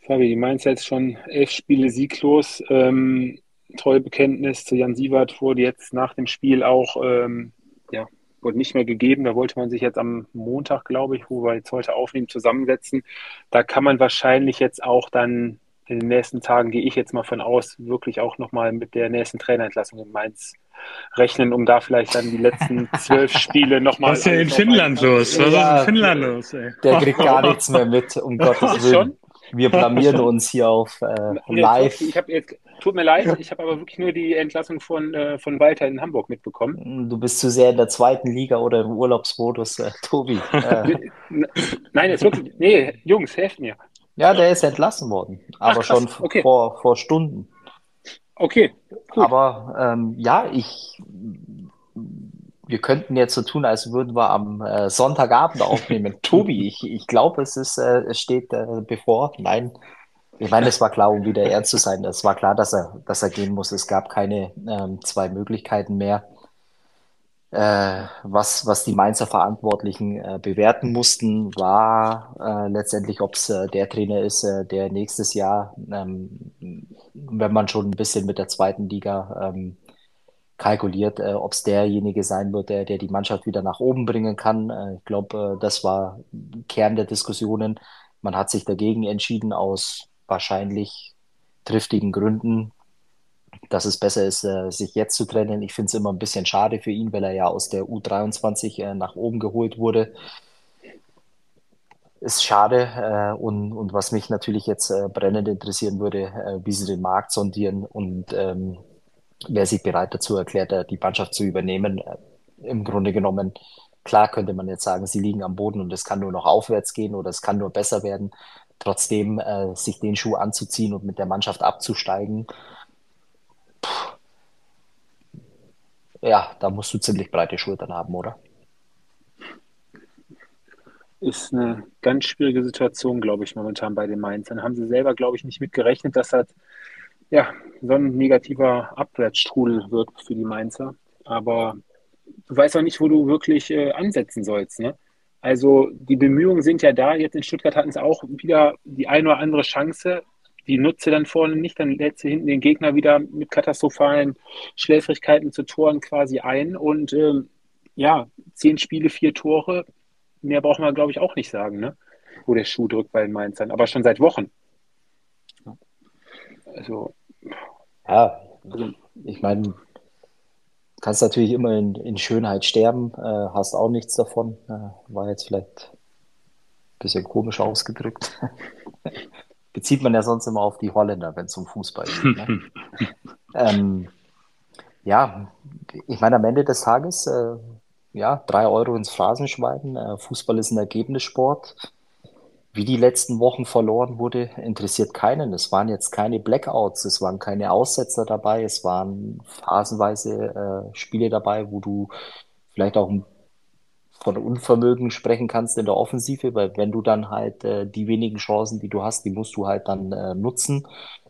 Fabi, die Mainz jetzt schon elf Spiele sieglos. Ähm, Treuebekenntnis zu Jan Sievert wurde jetzt nach dem Spiel auch ähm, ja, wurde nicht mehr gegeben. Da wollte man sich jetzt am Montag, glaube ich, wo wir jetzt heute aufnehmen, zusammensetzen. Da kann man wahrscheinlich jetzt auch dann in den nächsten Tagen, gehe ich jetzt mal von aus, wirklich auch nochmal mit der nächsten Trainerentlassung in Mainz rechnen, um da vielleicht dann die letzten zwölf Spiele nochmal.
Was ist ja in Finnland los? Was ja, ist in Finnland los? Ey?
Der kriegt gar nichts mehr mit, um Gottes Willen. Schon? Wir blamieren uns hier auf äh, live.
Ich hab jetzt, tut mir leid, ich habe aber wirklich nur die Entlassung von, äh, von Walter in Hamburg mitbekommen.
Du bist zu sehr in der zweiten Liga oder im Urlaubsmodus, äh, Tobi. Äh.
Nein, jetzt wirklich. Nee, Jungs, helft mir.
Ja, der ist entlassen worden, aber Ach, schon okay. vor, vor Stunden.
Okay.
Gut. Aber ähm, ja, ich, wir könnten jetzt so tun, als würden wir am äh, Sonntagabend aufnehmen. Tobi, ich, ich glaube, es ist, äh, es steht äh, bevor. Nein, ich meine, es war klar, um wieder ernst zu sein. Es war klar, dass er, dass er gehen muss. Es gab keine ähm, zwei Möglichkeiten mehr äh, was, was die Mainzer Verantwortlichen äh, bewerten mussten, war äh, letztendlich, ob es der Trainer ist, der nächstes Jahr, ähm, wenn man schon ein bisschen mit der zweiten Liga ähm, kalkuliert, äh, ob es derjenige sein wird, der, der die Mannschaft wieder nach oben bringen kann. Äh, ich glaube, äh, das war Kern der Diskussionen. Man hat sich dagegen entschieden aus wahrscheinlich triftigen Gründen dass es besser ist, äh, sich jetzt zu trennen. Ich finde es immer ein bisschen schade für ihn, weil er ja aus der U23 äh, nach oben geholt wurde. ist schade. Äh, und, und was mich natürlich jetzt brennend interessieren würde, wie sie den Markt sondieren und ähm, wer sich bereit dazu erklärt, äh, die Mannschaft zu übernehmen. Äh, Im Grunde genommen, klar könnte man jetzt sagen, sie liegen am Boden und es kann nur noch aufwärts gehen oder es kann nur besser werden. Trotzdem äh, sich den Schuh anzuziehen und mit der Mannschaft abzusteigen, pff, ja, da musst du ziemlich breite Schultern haben, oder?
ist eine ganz schwierige Situation, glaube ich, momentan bei den Mainz. Dann haben sie selber, glaube ich, nicht mitgerechnet, dass das ja, so ein negativer Abwärtsstrudel wird für die Mainzer. Aber du weißt auch nicht, wo du wirklich äh, ansetzen sollst. Ne? Also die Bemühungen sind ja da. Jetzt in Stuttgart hatten sie auch wieder die eine oder andere Chance. Die nutze dann vorne nicht, dann lädt sie hinten den Gegner wieder mit katastrophalen Schläfrigkeiten zu Toren quasi ein. Und ähm, ja, zehn Spiele, vier Tore, mehr braucht man, glaube ich, auch nicht sagen, ne? wo der Schuh drückt bei den Mainzern. Aber schon seit Wochen.
Also. Ja, also, ich meine, kannst natürlich immer in, in Schönheit sterben, äh, hast auch nichts davon. Äh, war jetzt vielleicht ein bisschen komisch ausgedrückt. Bezieht man ja sonst immer auf die Holländer, wenn es um Fußball geht. Ne? ähm, ja, ich meine, am Ende des Tages äh, ja, drei Euro ins Phrasenschwein. Äh, Fußball ist ein Ergebnissport. Wie die letzten Wochen verloren wurde, interessiert keinen. Es waren jetzt keine Blackouts, es waren keine Aussetzer dabei, es waren phasenweise äh, Spiele dabei, wo du vielleicht auch von Unvermögen sprechen kannst in der Offensive, weil wenn du dann halt äh, die wenigen Chancen, die du hast, die musst du halt dann äh, nutzen.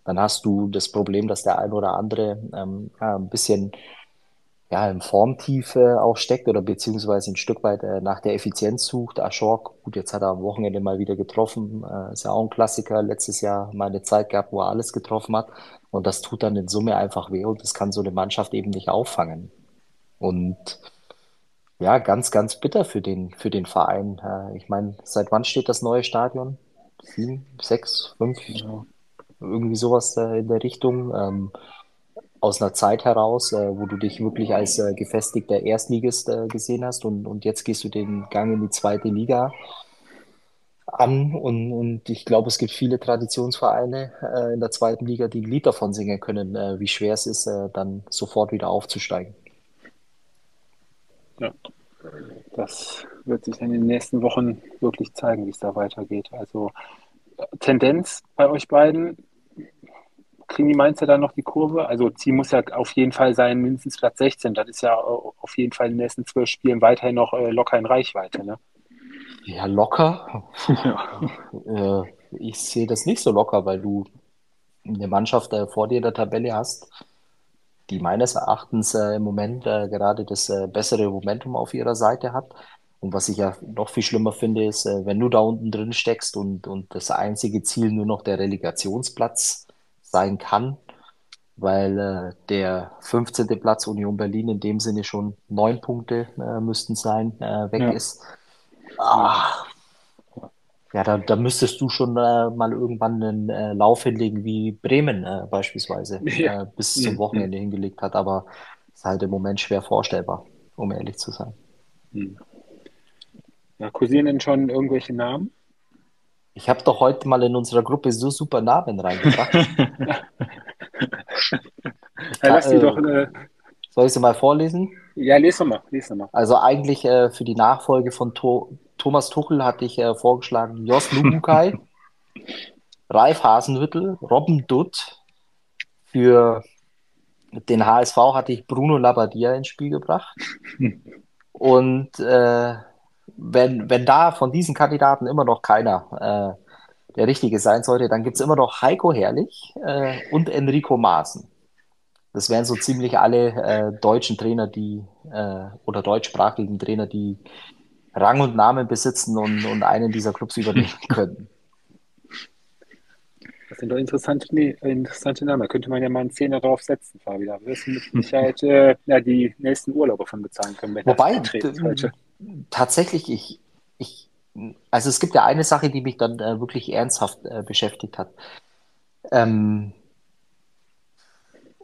Dann hast du das Problem, dass der ein oder andere ähm, ein bisschen ja, im Formtief äh, auch steckt oder beziehungsweise ein Stück weit äh, nach der Effizienz sucht. Aschork, gut, jetzt hat er am Wochenende mal wieder getroffen, äh, ist ja auch ein Klassiker, letztes Jahr mal eine Zeit gehabt, wo er alles getroffen hat und das tut dann in Summe einfach weh und das kann so eine Mannschaft eben nicht auffangen. Und ja, ganz, ganz bitter für den, für den Verein. Äh, ich meine, seit wann steht das neue Stadion? Sieben, sechs, fünf? Ja. Irgendwie sowas äh, in der Richtung. Ähm, aus einer Zeit heraus, äh, wo du dich wirklich als äh, gefestigter Erstligist äh, gesehen hast und, und jetzt gehst du den Gang in die zweite Liga an und, und ich glaube, es gibt viele Traditionsvereine äh, in der zweiten Liga, die ein Lied davon singen können, äh, wie schwer es ist, äh, dann sofort wieder aufzusteigen.
Ja, das wird sich in den nächsten Wochen wirklich zeigen, wie es da weitergeht. Also Tendenz bei euch beiden, kriegen die Mainzer dann noch die Kurve? Also Ziel muss ja auf jeden Fall sein, mindestens Platz 16. Das ist ja auf jeden Fall in den nächsten zwölf Spielen weiterhin noch äh, locker in Reichweite. Ne?
Ja, locker. Ja. Äh, ich sehe das nicht so locker, weil du eine Mannschaft äh, vor dir in der Tabelle hast, die meines Erachtens im Moment gerade das bessere Momentum auf ihrer Seite hat. Und was ich ja noch viel schlimmer finde, ist, wenn du da unten drin steckst und, und das einzige Ziel nur noch der Relegationsplatz sein kann, weil äh, der 15. Platz Union Berlin in dem Sinne schon neun Punkte äh, müssten sein, äh, weg ja. ist. Ah, ja, da, da müsstest du schon äh, mal irgendwann einen äh, Lauf hinlegen, wie Bremen äh, beispielsweise ja. bis zum mhm. Wochenende mhm. hingelegt hat, aber ist halt im Moment schwer vorstellbar, um ehrlich zu sein.
Mhm. Ja, kursieren denn schon irgendwelche Namen?
Ich habe doch heute mal in unserer Gruppe so super Namen reingebracht.
ja, lass die äh, doch. Äh...
Soll ich sie mal vorlesen?
Ja, lese mal, lese mal.
Also eigentlich äh, für die Nachfolge von to Thomas Tuchel hatte ich äh, vorgeschlagen Jos Lubukai, Ralf Hasenhüttel, Robben Dutt. Für den HSV hatte ich Bruno Labbadia ins Spiel gebracht. Und äh, wenn, wenn da von diesen Kandidaten immer noch keiner äh, der Richtige sein sollte, dann gibt es immer noch Heiko Herrlich äh, und Enrico Maaßen. Das wären so ziemlich alle äh, deutschen Trainer, die äh, oder deutschsprachigen Trainer, die Rang und Namen besitzen und, und einen dieser Clubs übernehmen können.
Das sind doch interessante, nee, interessante Namen. Da könnte man ja mal einen Zehner drauf setzen, Fabi. Da wirst du mit Sicherheit äh, ja, die nächsten Urlaube von bezahlen können.
Wobei, tatsächlich, ich, ich, also es gibt ja eine Sache, die mich dann äh, wirklich ernsthaft äh, beschäftigt hat. Ähm,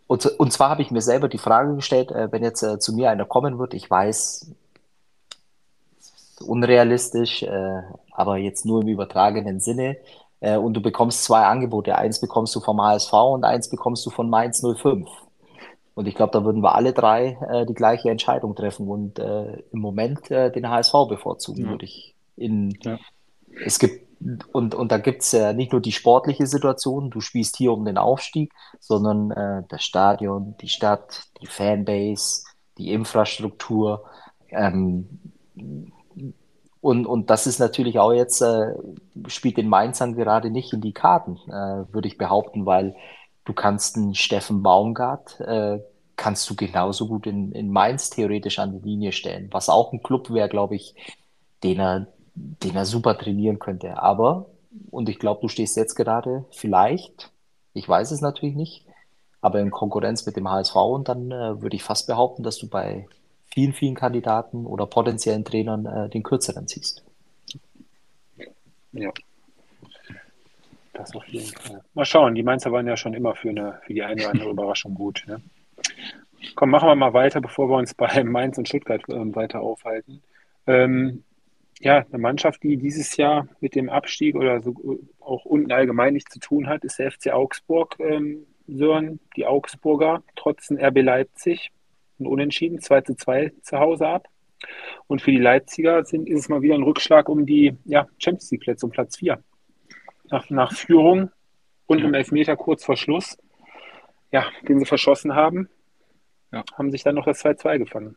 und, und zwar habe ich mir selber die Frage gestellt, äh, wenn jetzt äh, zu mir einer kommen wird, ich weiß, unrealistisch, äh, aber jetzt nur im übertragenen Sinne. Äh, und du bekommst zwei Angebote. Eins bekommst du vom HSV und eins bekommst du von Mainz 05. Und ich glaube, da würden wir alle drei äh, die gleiche Entscheidung treffen und äh, im Moment äh, den HSV bevorzugen, ja. würde ich. In, ja. Es gibt und, und da gibt es ja nicht nur die sportliche Situation, du spielst hier um den Aufstieg, sondern äh, das Stadion, die Stadt, die Fanbase, die Infrastruktur. Ähm, und, und das ist natürlich auch jetzt, äh, spielt den Mainzern gerade nicht in die Karten, äh, würde ich behaupten, weil du kannst einen Steffen Baumgart, äh, kannst du genauso gut in, in Mainz theoretisch an die Linie stellen, was auch ein Club wäre, glaube ich, den er, den er super trainieren könnte. Aber, und ich glaube, du stehst jetzt gerade vielleicht, ich weiß es natürlich nicht, aber in Konkurrenz mit dem HSV und dann äh, würde ich fast behaupten, dass du bei vielen, vielen Kandidaten oder potenziellen Trainern äh, den kürzeren ziehst.
Ja. Das auf jeden Fall. Mal schauen, die Mainzer waren ja schon immer für, eine, für die eine oder andere Überraschung gut. Ne? Komm, machen wir mal weiter, bevor wir uns bei Mainz und Stuttgart äh, weiter aufhalten. Ähm, ja, eine Mannschaft, die dieses Jahr mit dem Abstieg oder so auch unten allgemein nichts zu tun hat, ist der FC Augsburg. Ähm, Sören, die Augsburger, trotz RB Leipzig, ein Unentschieden, 2 zu 2 zu Hause ab. Und für die Leipziger sind, ist es mal wieder ein Rückschlag um die ja, Champions League Plätze, um Platz 4. Nach, nach Führung und ja. im Elfmeter kurz vor Schluss, ja, den sie verschossen haben, ja. haben sich dann noch das 2-2 gefangen.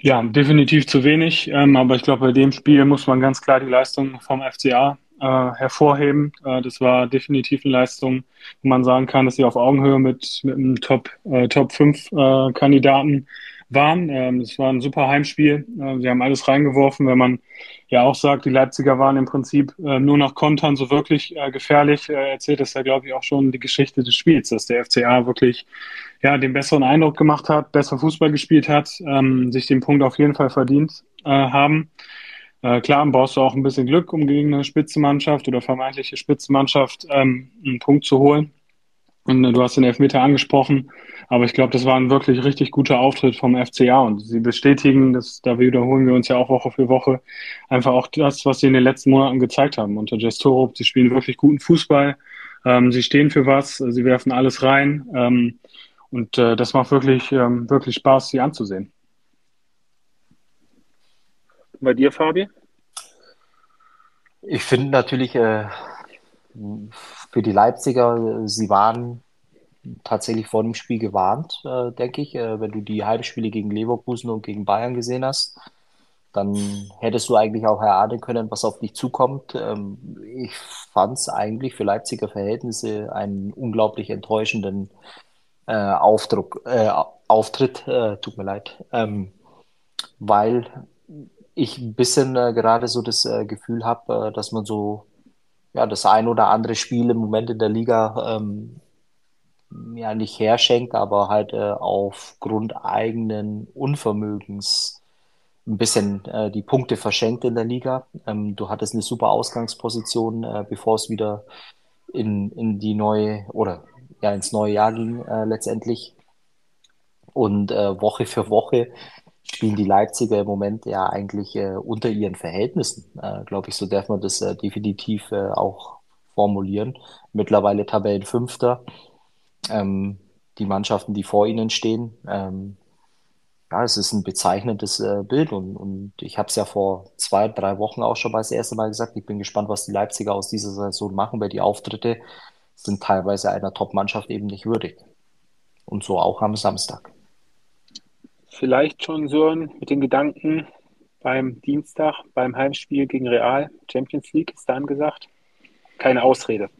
Ja, definitiv zu wenig. Ähm, aber ich glaube, bei dem Spiel muss man ganz klar die Leistung vom FCA äh, hervorheben. Äh, das war definitiv eine Leistung, wo man sagen kann, dass sie auf Augenhöhe mit, mit einem Top, äh, Top 5 äh, Kandidaten waren. Ähm, es war ein super Heimspiel. Äh, sie haben alles reingeworfen, wenn man ja auch sagt, die Leipziger waren im Prinzip äh, nur nach Kontern so wirklich äh, gefährlich. Äh, erzählt das ja, glaube ich, auch schon die Geschichte des Spiels, dass der FCA wirklich ja den besseren Eindruck gemacht hat, besser Fußball gespielt hat, ähm, sich den Punkt auf jeden Fall verdient äh, haben. Äh, klar, brauchst du auch ein bisschen Glück, um gegen eine Spitzenmannschaft oder vermeintliche Spitzenmannschaft ähm, einen Punkt zu holen. Und äh, du hast den Elfmeter angesprochen, aber ich glaube, das war ein wirklich richtig guter Auftritt vom FCA und sie bestätigen, dass da wiederholen wir uns ja auch Woche für Woche einfach auch das, was sie in den letzten Monaten gezeigt haben. Unter Gestorup, sie spielen wirklich guten Fußball, ähm, sie stehen für was, sie werfen alles rein ähm, und äh, das macht wirklich, ähm, wirklich Spaß, sie anzusehen.
Bei dir, Fabi?
Ich finde natürlich äh, für die Leipziger, sie waren tatsächlich vor dem Spiel gewarnt, äh, denke ich. Äh, wenn du die Heimspiele gegen Leverkusen und gegen Bayern gesehen hast, dann hättest du eigentlich auch erahnen können, was auf dich zukommt. Ähm, ich fand es eigentlich für Leipziger Verhältnisse einen unglaublich enttäuschenden äh, Aufdruck, äh, Auftritt, äh, tut mir leid, ähm, weil ich ein bisschen äh, gerade so das äh, Gefühl habe, äh, dass man so ja, das ein oder andere Spiel im Moment in der Liga ähm, ja nicht herschenkt, aber halt äh, aufgrund eigenen Unvermögens ein bisschen äh, die Punkte verschenkt in der Liga. Ähm, du hattest eine super Ausgangsposition, äh, bevor es wieder in, in die neue oder ja ins neue Jahr ging letztendlich. Und Woche für Woche spielen die Leipziger im Moment ja eigentlich äh, unter ihren Verhältnissen, äh, glaube ich. So darf man das äh, definitiv äh, auch formulieren. Mittlerweile Tabellenfünfter. Ähm, die Mannschaften, die vor ihnen stehen, ähm, ja, es ist ein bezeichnendes äh, Bild und, und ich habe es ja vor zwei, drei Wochen auch schon mal das erste Mal gesagt. Ich bin gespannt, was die Leipziger aus dieser Saison machen, weil die Auftritte sind teilweise einer Top-Mannschaft eben nicht würdig. Und so auch am Samstag
vielleicht schon so mit den Gedanken beim Dienstag, beim Heimspiel gegen Real, Champions League ist da angesagt. Keine Ausrede.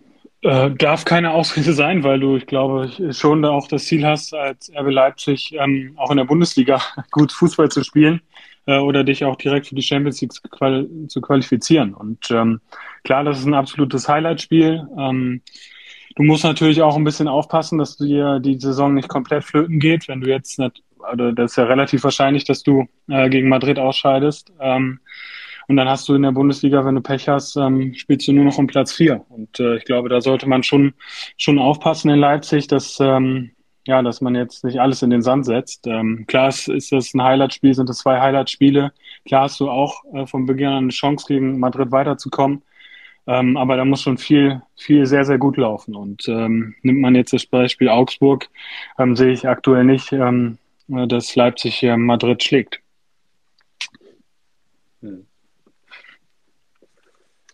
Äh, darf keine Ausrede sein, weil du, ich glaube, schon auch das Ziel hast, als RB Leipzig ähm, auch in der Bundesliga gut Fußball zu spielen äh, oder dich auch direkt für die Champions League zu, quali zu qualifizieren. Und ähm, klar, das ist ein absolutes Highlight-Spiel. Ähm, du musst natürlich auch ein bisschen aufpassen, dass dir die Saison nicht komplett flöten geht, wenn du jetzt nicht also das ist ja relativ wahrscheinlich, dass du äh, gegen Madrid ausscheidest. Ähm, und dann hast du in der Bundesliga, wenn du Pech hast, ähm, spielst du nur noch um Platz vier. Und äh, ich glaube, da sollte man schon, schon aufpassen in Leipzig, dass, ähm, ja, dass man jetzt nicht alles in den Sand setzt. Ähm, klar ist, ist das ein Highlight-Spiel, sind das zwei Highlight-Spiele. Klar hast du auch äh, von Beginn an eine Chance, gegen Madrid weiterzukommen. Ähm, aber da muss schon viel, viel sehr, sehr gut laufen. Und ähm, nimmt man jetzt das Beispiel Augsburg, ähm, sehe ich aktuell nicht, ähm, dass Leipzig hier Madrid schlägt.
Hm.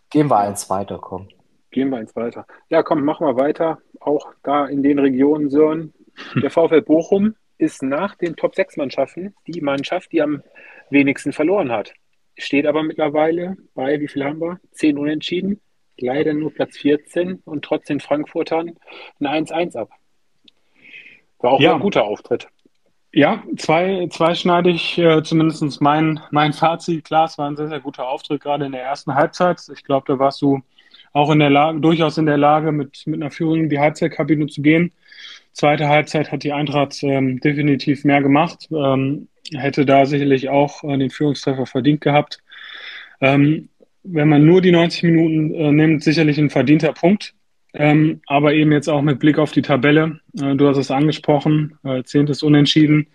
Gehen wir eins weiter, komm.
Gehen wir eins weiter. Ja, komm, machen wir weiter. Auch da in den Regionen Sören. Der VfL Bochum ist nach den Top 6 Mannschaften die Mannschaft, die am wenigsten verloren hat. Steht aber mittlerweile bei, wie viel haben wir? Zehn Unentschieden. Leider nur Platz 14 und trotzdem Frankfurtern ein 1-1 ab. War auch ja. ein guter Auftritt.
Ja, zwei, zweischneidig äh, zumindest mein, mein Fazit. Klar, es war ein sehr, sehr guter Auftritt, gerade in der ersten Halbzeit. Ich glaube, da warst du auch in der Lage, durchaus in der Lage, mit, mit einer Führung in die Halbzeitkabine zu gehen. Zweite Halbzeit hat die Eintracht ähm, definitiv mehr gemacht, ähm, hätte da sicherlich auch äh, den Führungstreffer verdient gehabt. Ähm, wenn man nur die 90 Minuten äh, nimmt, sicherlich ein verdienter Punkt. Ähm, aber eben jetzt auch mit Blick auf die Tabelle. Äh, du hast es angesprochen, äh, zehntes Unentschieden.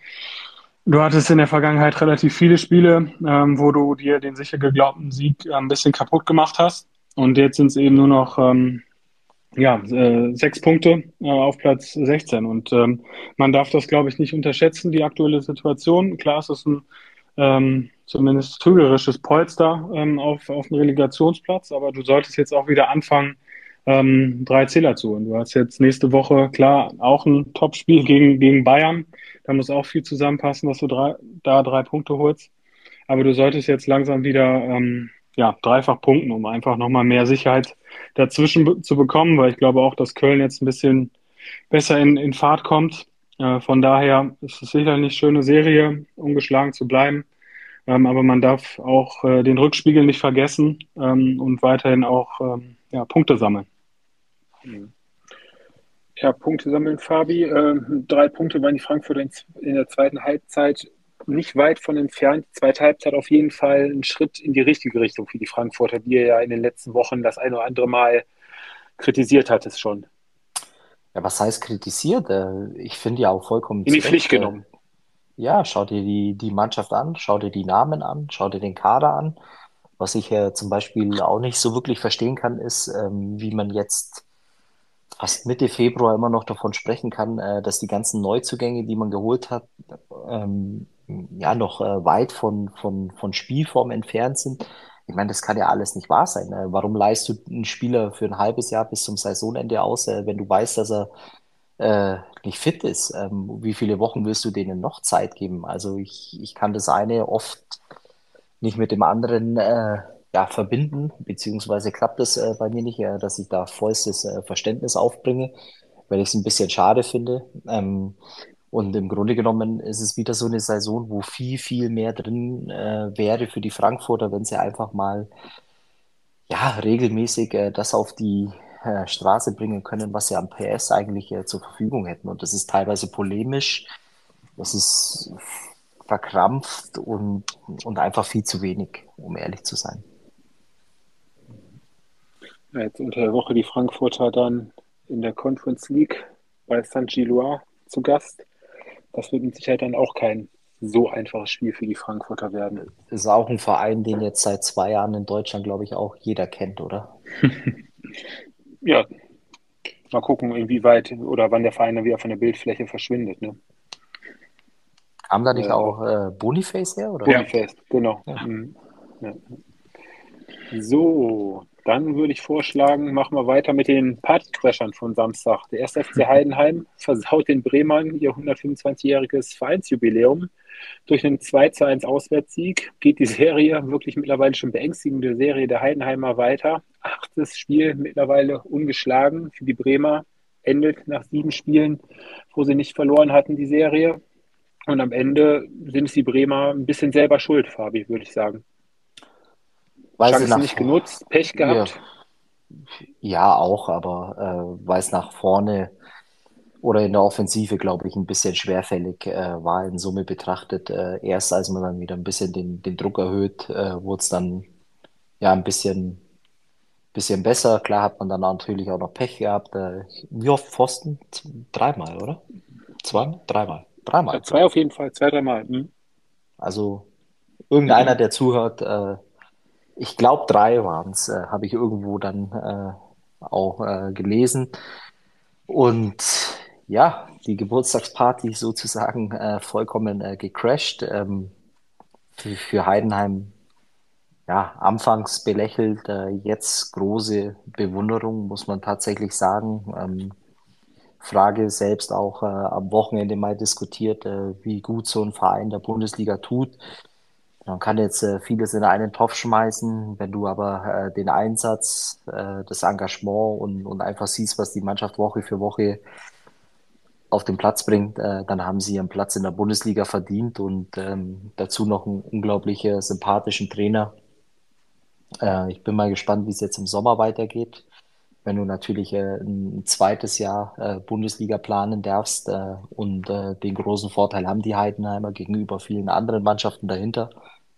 Du hattest in der Vergangenheit relativ viele Spiele, ähm, wo du dir den sicher geglaubten Sieg äh, ein bisschen kaputt gemacht hast. Und jetzt sind es eben nur noch ähm, ja, äh, sechs Punkte äh, auf Platz 16. Und ähm, man darf das, glaube ich, nicht unterschätzen, die aktuelle Situation. Klar, es ist ein ähm, zumindest trügerisches Polster ähm, auf, auf dem Relegationsplatz, aber du solltest jetzt auch wieder anfangen, ähm, drei Zähler zu holen. Du hast jetzt nächste Woche, klar, auch ein Topspiel gegen, gegen Bayern. Da muss auch viel zusammenpassen, dass du drei, da drei Punkte holst. Aber du solltest jetzt langsam wieder ähm, ja, dreifach punkten, um einfach nochmal mehr Sicherheit dazwischen zu bekommen, weil ich glaube auch, dass Köln jetzt ein bisschen besser in, in Fahrt kommt. Äh, von daher ist es sicher eine schöne Serie, ungeschlagen zu bleiben. Ähm, aber man darf auch äh, den Rückspiegel nicht vergessen ähm, und weiterhin auch ähm, ja, Punkte sammeln.
Ja, Punkte sammeln, Fabi. Ähm, drei Punkte waren die Frankfurter in, der zweiten Halbzeit nicht weit von entfernt. Die zweite Halbzeit auf jeden Fall ein Schritt in die richtige Richtung für die Frankfurter, die ja in den letzten Wochen das ein oder andere Mal kritisiert hat, es schon.
Ja, was heißt kritisiert? Äh, ich finde ja auch vollkommen
in die Pflicht äh, genommen.
Ja, schau dir die, die Mannschaft an, schau dir die Namen an, schau dir den Kader an. Was ich ja zum Beispiel auch nicht so wirklich verstehen kann, ist, ähm, wie man jetzt fast Mitte Februar immer noch davon sprechen kann, äh, dass die ganzen Neuzugänge, die man geholt hat, ähm, ja noch äh, weit von, von, von Spielform entfernt sind. Ich meine, das kann ja alles nicht wahr sein. Ne? Warum leihst du einen Spieler für ein halbes Jahr bis zum Saisonende aus, äh, wenn du weißt, dass er äh, nicht fit ist? Ähm, wie viele Wochen willst du denen noch Zeit geben? Also ich, ich kann das eine oft nicht mit dem anderen äh, ja, verbinden, beziehungsweise klappt es äh, bei mir nicht, äh, dass ich da vollstes äh, Verständnis aufbringe, weil ich es ein bisschen schade finde. Ähm, und im Grunde genommen ist es wieder so eine Saison, wo viel, viel mehr drin äh, wäre für die Frankfurter, wenn sie einfach mal ja, regelmäßig äh, das auf die äh, Straße bringen können, was sie am PS eigentlich zur Verfügung hätten. Und das ist teilweise polemisch, das ist verkrampft und, und einfach viel zu wenig, um ehrlich zu sein.
Jetzt unter der Woche die Frankfurter dann in der Conference League bei St. Gilloise zu Gast das wird mit Sicherheit dann auch kein so einfaches Spiel für die Frankfurter werden.
Ist auch ein Verein, den jetzt seit zwei Jahren in Deutschland, glaube ich, auch jeder kennt, oder?
ja. Mal gucken, inwieweit oder wann der Verein dann wieder von der Bildfläche verschwindet. Ne?
Kam da nicht äh, auch äh, Boniface her? Oder?
Boniface, genau. Ja. Mhm. Ja. So, dann würde ich vorschlagen, machen wir weiter mit den Partycrashern von Samstag. Der 1. FC Heidenheim versaut den Bremern ihr 125-jähriges Vereinsjubiläum. Durch einen 2 zu 1 Auswärtssieg geht die Serie, wirklich mittlerweile schon beängstigende Serie der Heidenheimer weiter. Achtes Spiel mittlerweile ungeschlagen für die Bremer. Endet nach sieben Spielen, wo sie nicht verloren hatten, die Serie. Und am Ende sind es die Bremer ein bisschen selber schuld, Fabi, würde ich sagen.
Weil
Chance nicht genutzt, Pech gehabt.
Ja, ja auch, aber äh, weil es nach vorne oder in der Offensive, glaube ich, ein bisschen schwerfällig äh, war in Summe betrachtet. Äh, erst als man dann wieder ein bisschen den, den Druck erhöht, äh, wurde es dann ja ein bisschen, bisschen besser. Klar hat man dann natürlich auch noch Pech gehabt. Äh, wie oft Pfosten? Dreimal, oder? Zwei? Dreimal. Dreimal.
Ja, zwei auf jeden Fall, zwei, dreimal. Mhm.
Also irgendeiner, der zuhört, äh, ich glaube drei waren es, äh, habe ich irgendwo dann äh, auch äh, gelesen. Und ja, die Geburtstagsparty sozusagen äh, vollkommen äh, gecrashed. Ähm, für, für Heidenheim ja, anfangs belächelt, äh, jetzt große Bewunderung, muss man tatsächlich sagen. Ähm, Frage selbst auch am Wochenende mal diskutiert, wie gut so ein Verein der Bundesliga tut. Man kann jetzt äh, vieles in einen Topf schmeißen, wenn du aber äh, den Einsatz, äh, das Engagement und, und einfach siehst, was die Mannschaft Woche für Woche auf den Platz bringt, äh, dann haben sie ihren Platz in der Bundesliga verdient und ähm, dazu noch einen unglaublich sympathischen Trainer. Äh, ich bin mal gespannt, wie es jetzt im Sommer weitergeht wenn du natürlich äh, ein zweites Jahr Bundesliga planen darfst und den großen Vorteil haben die Heidenheimer gegenüber vielen anderen Mannschaften dahinter,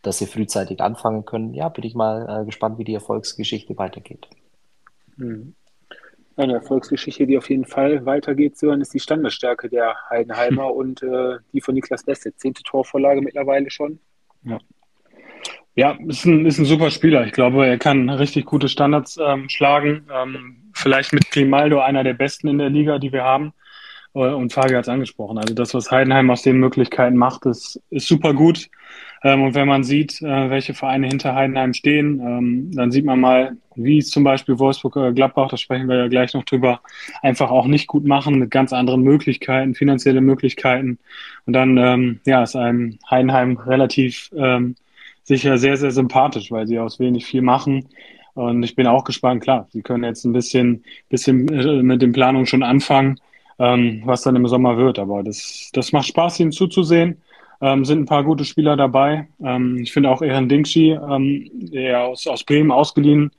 dass sie frühzeitig anfangen können. Ja, bin ich mal äh, gespannt, wie die Erfolgsgeschichte weitergeht.
Mhm. Eine Erfolgsgeschichte, die auf jeden Fall weitergeht, Sören, ist die Standesstärke der Heidenheimer und äh, die von Niklas Beste. Zehnte Torvorlage mittlerweile schon.
Ja. Ja, ist ein, ist ein super Spieler. Ich glaube, er kann richtig gute Standards ähm, schlagen. Ähm, vielleicht mit Grimaldo einer der besten in der Liga, die wir haben. Äh, und Fabi hat es angesprochen. Also das, was Heidenheim aus den Möglichkeiten macht, ist, ist super gut. Ähm, und wenn man sieht, äh, welche Vereine hinter Heidenheim stehen, ähm, dann sieht man mal, wie es zum Beispiel Wolfsburg oder Gladbach, da sprechen wir ja gleich noch drüber, einfach auch nicht gut machen mit ganz anderen Möglichkeiten, finanzielle Möglichkeiten. Und dann ähm, ja, ist einem Heidenheim relativ ähm, sicher sehr, sehr sympathisch, weil sie aus wenig viel machen. Und ich bin auch gespannt, klar, sie können jetzt ein bisschen, bisschen äh, mit den Planungen schon anfangen, ähm, was dann im Sommer wird. Aber das, das macht Spaß, ihnen zuzusehen. Ähm, sind ein paar gute Spieler dabei. Ähm, ich finde auch Ehren Dingschi, ähm, der aus, aus Bremen ausgeliehen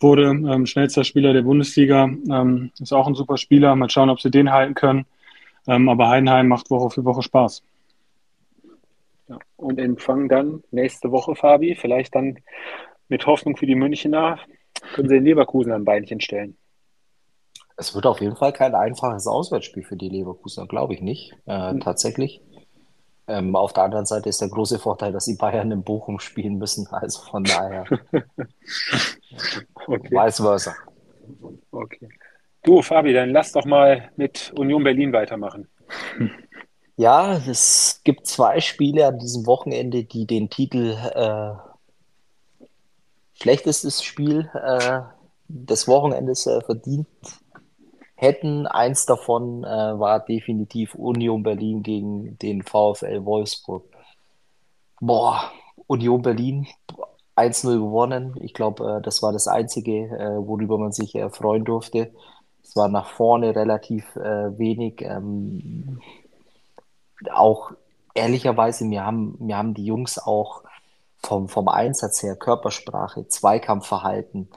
wurde, ähm, schnellster Spieler der Bundesliga, ähm, ist auch ein super Spieler. Mal schauen, ob sie den halten können. Ähm, aber Heidenheim macht Woche für Woche Spaß.
Ja. Und empfangen dann nächste Woche, Fabi, vielleicht dann mit Hoffnung für die Münchner, können sie in Leverkusen ein Beinchen stellen.
Es wird auf jeden Fall kein einfaches Auswärtsspiel für die Leverkusener, glaube ich nicht, äh, mhm. tatsächlich. Ähm, auf der anderen Seite ist der große Vorteil, dass sie Bayern in Bochum spielen müssen, also von daher okay. vice versa.
Okay. Du, Fabi, dann lass doch mal mit Union Berlin weitermachen.
Ja, es gibt zwei Spiele an diesem Wochenende, die den Titel äh, schlechtestes Spiel äh, des Wochenendes äh, verdient hätten. Eins davon äh, war definitiv Union Berlin gegen den VfL Wolfsburg. Boah, Union Berlin 1-0 gewonnen. Ich glaube, äh, das war das Einzige, äh, worüber man sich äh, freuen durfte. Es war nach vorne relativ äh, wenig. Ähm, auch ehrlicherweise, mir haben, mir haben die Jungs auch vom, vom Einsatz her, Körpersprache, Zweikampfverhalten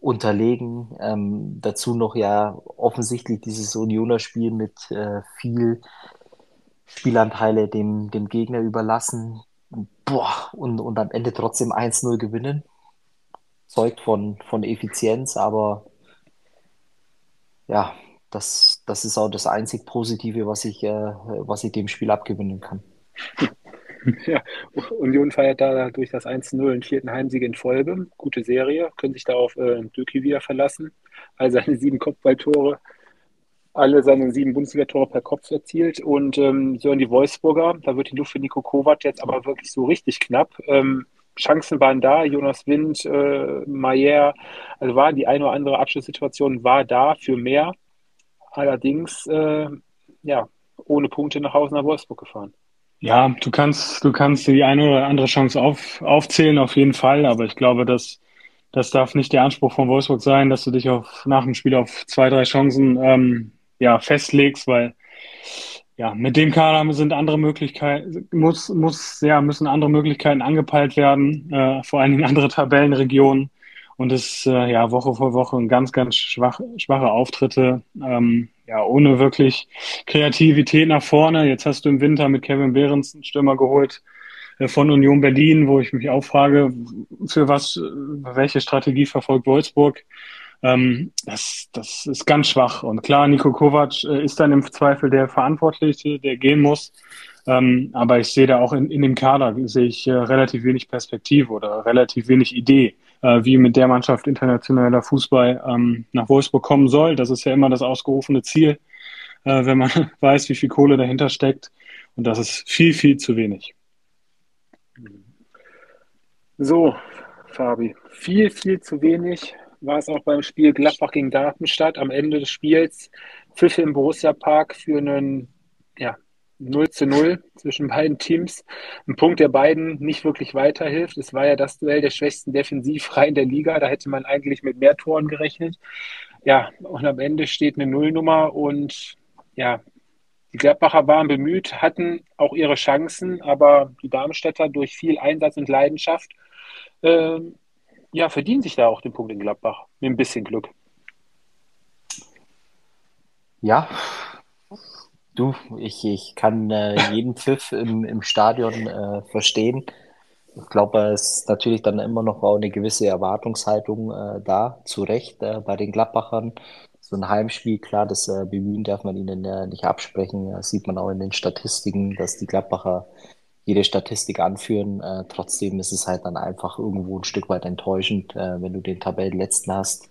unterlegen. Ähm, dazu noch ja offensichtlich dieses Unioner Spiel mit äh, viel Spielanteile dem, dem Gegner überlassen. Boah, und, und am Ende trotzdem 1-0 gewinnen. Zeugt von, von Effizienz, aber ja, das, das ist auch das einzig Positive, was ich, äh, was ich dem Spiel abgewinnen kann.
Ja, Union feiert da durch das 1-0 einen vierten Heimsieg in Folge. Gute Serie, können sich da auf äh, Döki wieder verlassen. All seine sieben Kopfballtore, alle seine sieben Bundesliga-Tore per Kopf erzielt. Und ähm, so in die Wolfsburger, da wird die Luft für Nico Kovac jetzt aber wirklich so richtig knapp. Ähm, Chancen waren da, Jonas Wind, äh, Mayer, also war die eine oder andere Abschlusssituation war da für mehr. Allerdings, äh, ja, ohne Punkte nach Hause nach Wolfsburg gefahren.
Ja, du kannst, du kannst die eine oder andere Chance auf, aufzählen, auf jeden Fall, aber ich glaube, dass das darf nicht der Anspruch von Wolfsburg sein, dass du dich auf, nach dem Spiel auf zwei, drei Chancen ähm, ja, festlegst, weil ja, mit dem Kader sind andere Möglichkeiten, muss, muss, ja, müssen andere Möglichkeiten angepeilt werden, äh, vor allen Dingen andere Tabellenregionen. Und es äh, ja Woche vor Woche ganz, ganz schwach, schwache Auftritte, ähm, ja, ohne wirklich Kreativität nach vorne. Jetzt hast du im Winter mit Kevin Behrens einen Stürmer geholt äh, von Union Berlin, wo ich mich auch frage, für was, welche Strategie verfolgt Wolfsburg? Ähm, das, das ist ganz schwach. Und klar, Nico Kovac äh, ist dann im Zweifel der Verantwortliche, der gehen muss. Ähm, aber ich sehe da auch in, in dem Kader, sehe ich äh, relativ wenig Perspektive oder relativ wenig Idee, äh, wie mit der Mannschaft internationaler Fußball ähm, nach Wolfsburg kommen soll. Das ist ja immer das ausgerufene Ziel, äh, wenn man weiß, wie viel Kohle dahinter steckt. Und das ist viel, viel zu wenig.
So, Fabi, viel, viel zu wenig war es auch beim Spiel Gladbach gegen Darmstadt. Am Ende des Spiels Pfiffe im Borussia Park für einen ja, 0 zu 0 zwischen beiden Teams. Ein Punkt, der beiden nicht wirklich weiterhilft. Es war ja das Duell der schwächsten Defensivreihen der Liga. Da hätte man eigentlich mit mehr Toren gerechnet. Ja, und am Ende steht eine Nullnummer und ja, die Gladbacher waren bemüht, hatten auch ihre Chancen, aber die Darmstädter durch viel Einsatz und Leidenschaft äh, ja, verdienen sich da auch den Punkt in Gladbach. Mit ein bisschen Glück.
Ja, du, ich, ich kann äh, jeden Pfiff im, im Stadion äh, verstehen. Ich glaube, es ist natürlich dann immer noch auch eine gewisse Erwartungshaltung äh, da, zu Recht äh, bei den Gladbachern. So ein Heimspiel, klar, das äh, Bemühen darf man ihnen äh, nicht absprechen. Das sieht man auch in den Statistiken, dass die Gladbacher jede Statistik anführen. Äh, trotzdem ist es halt dann einfach irgendwo ein Stück weit enttäuschend, äh, wenn du den Tabellenletzten hast,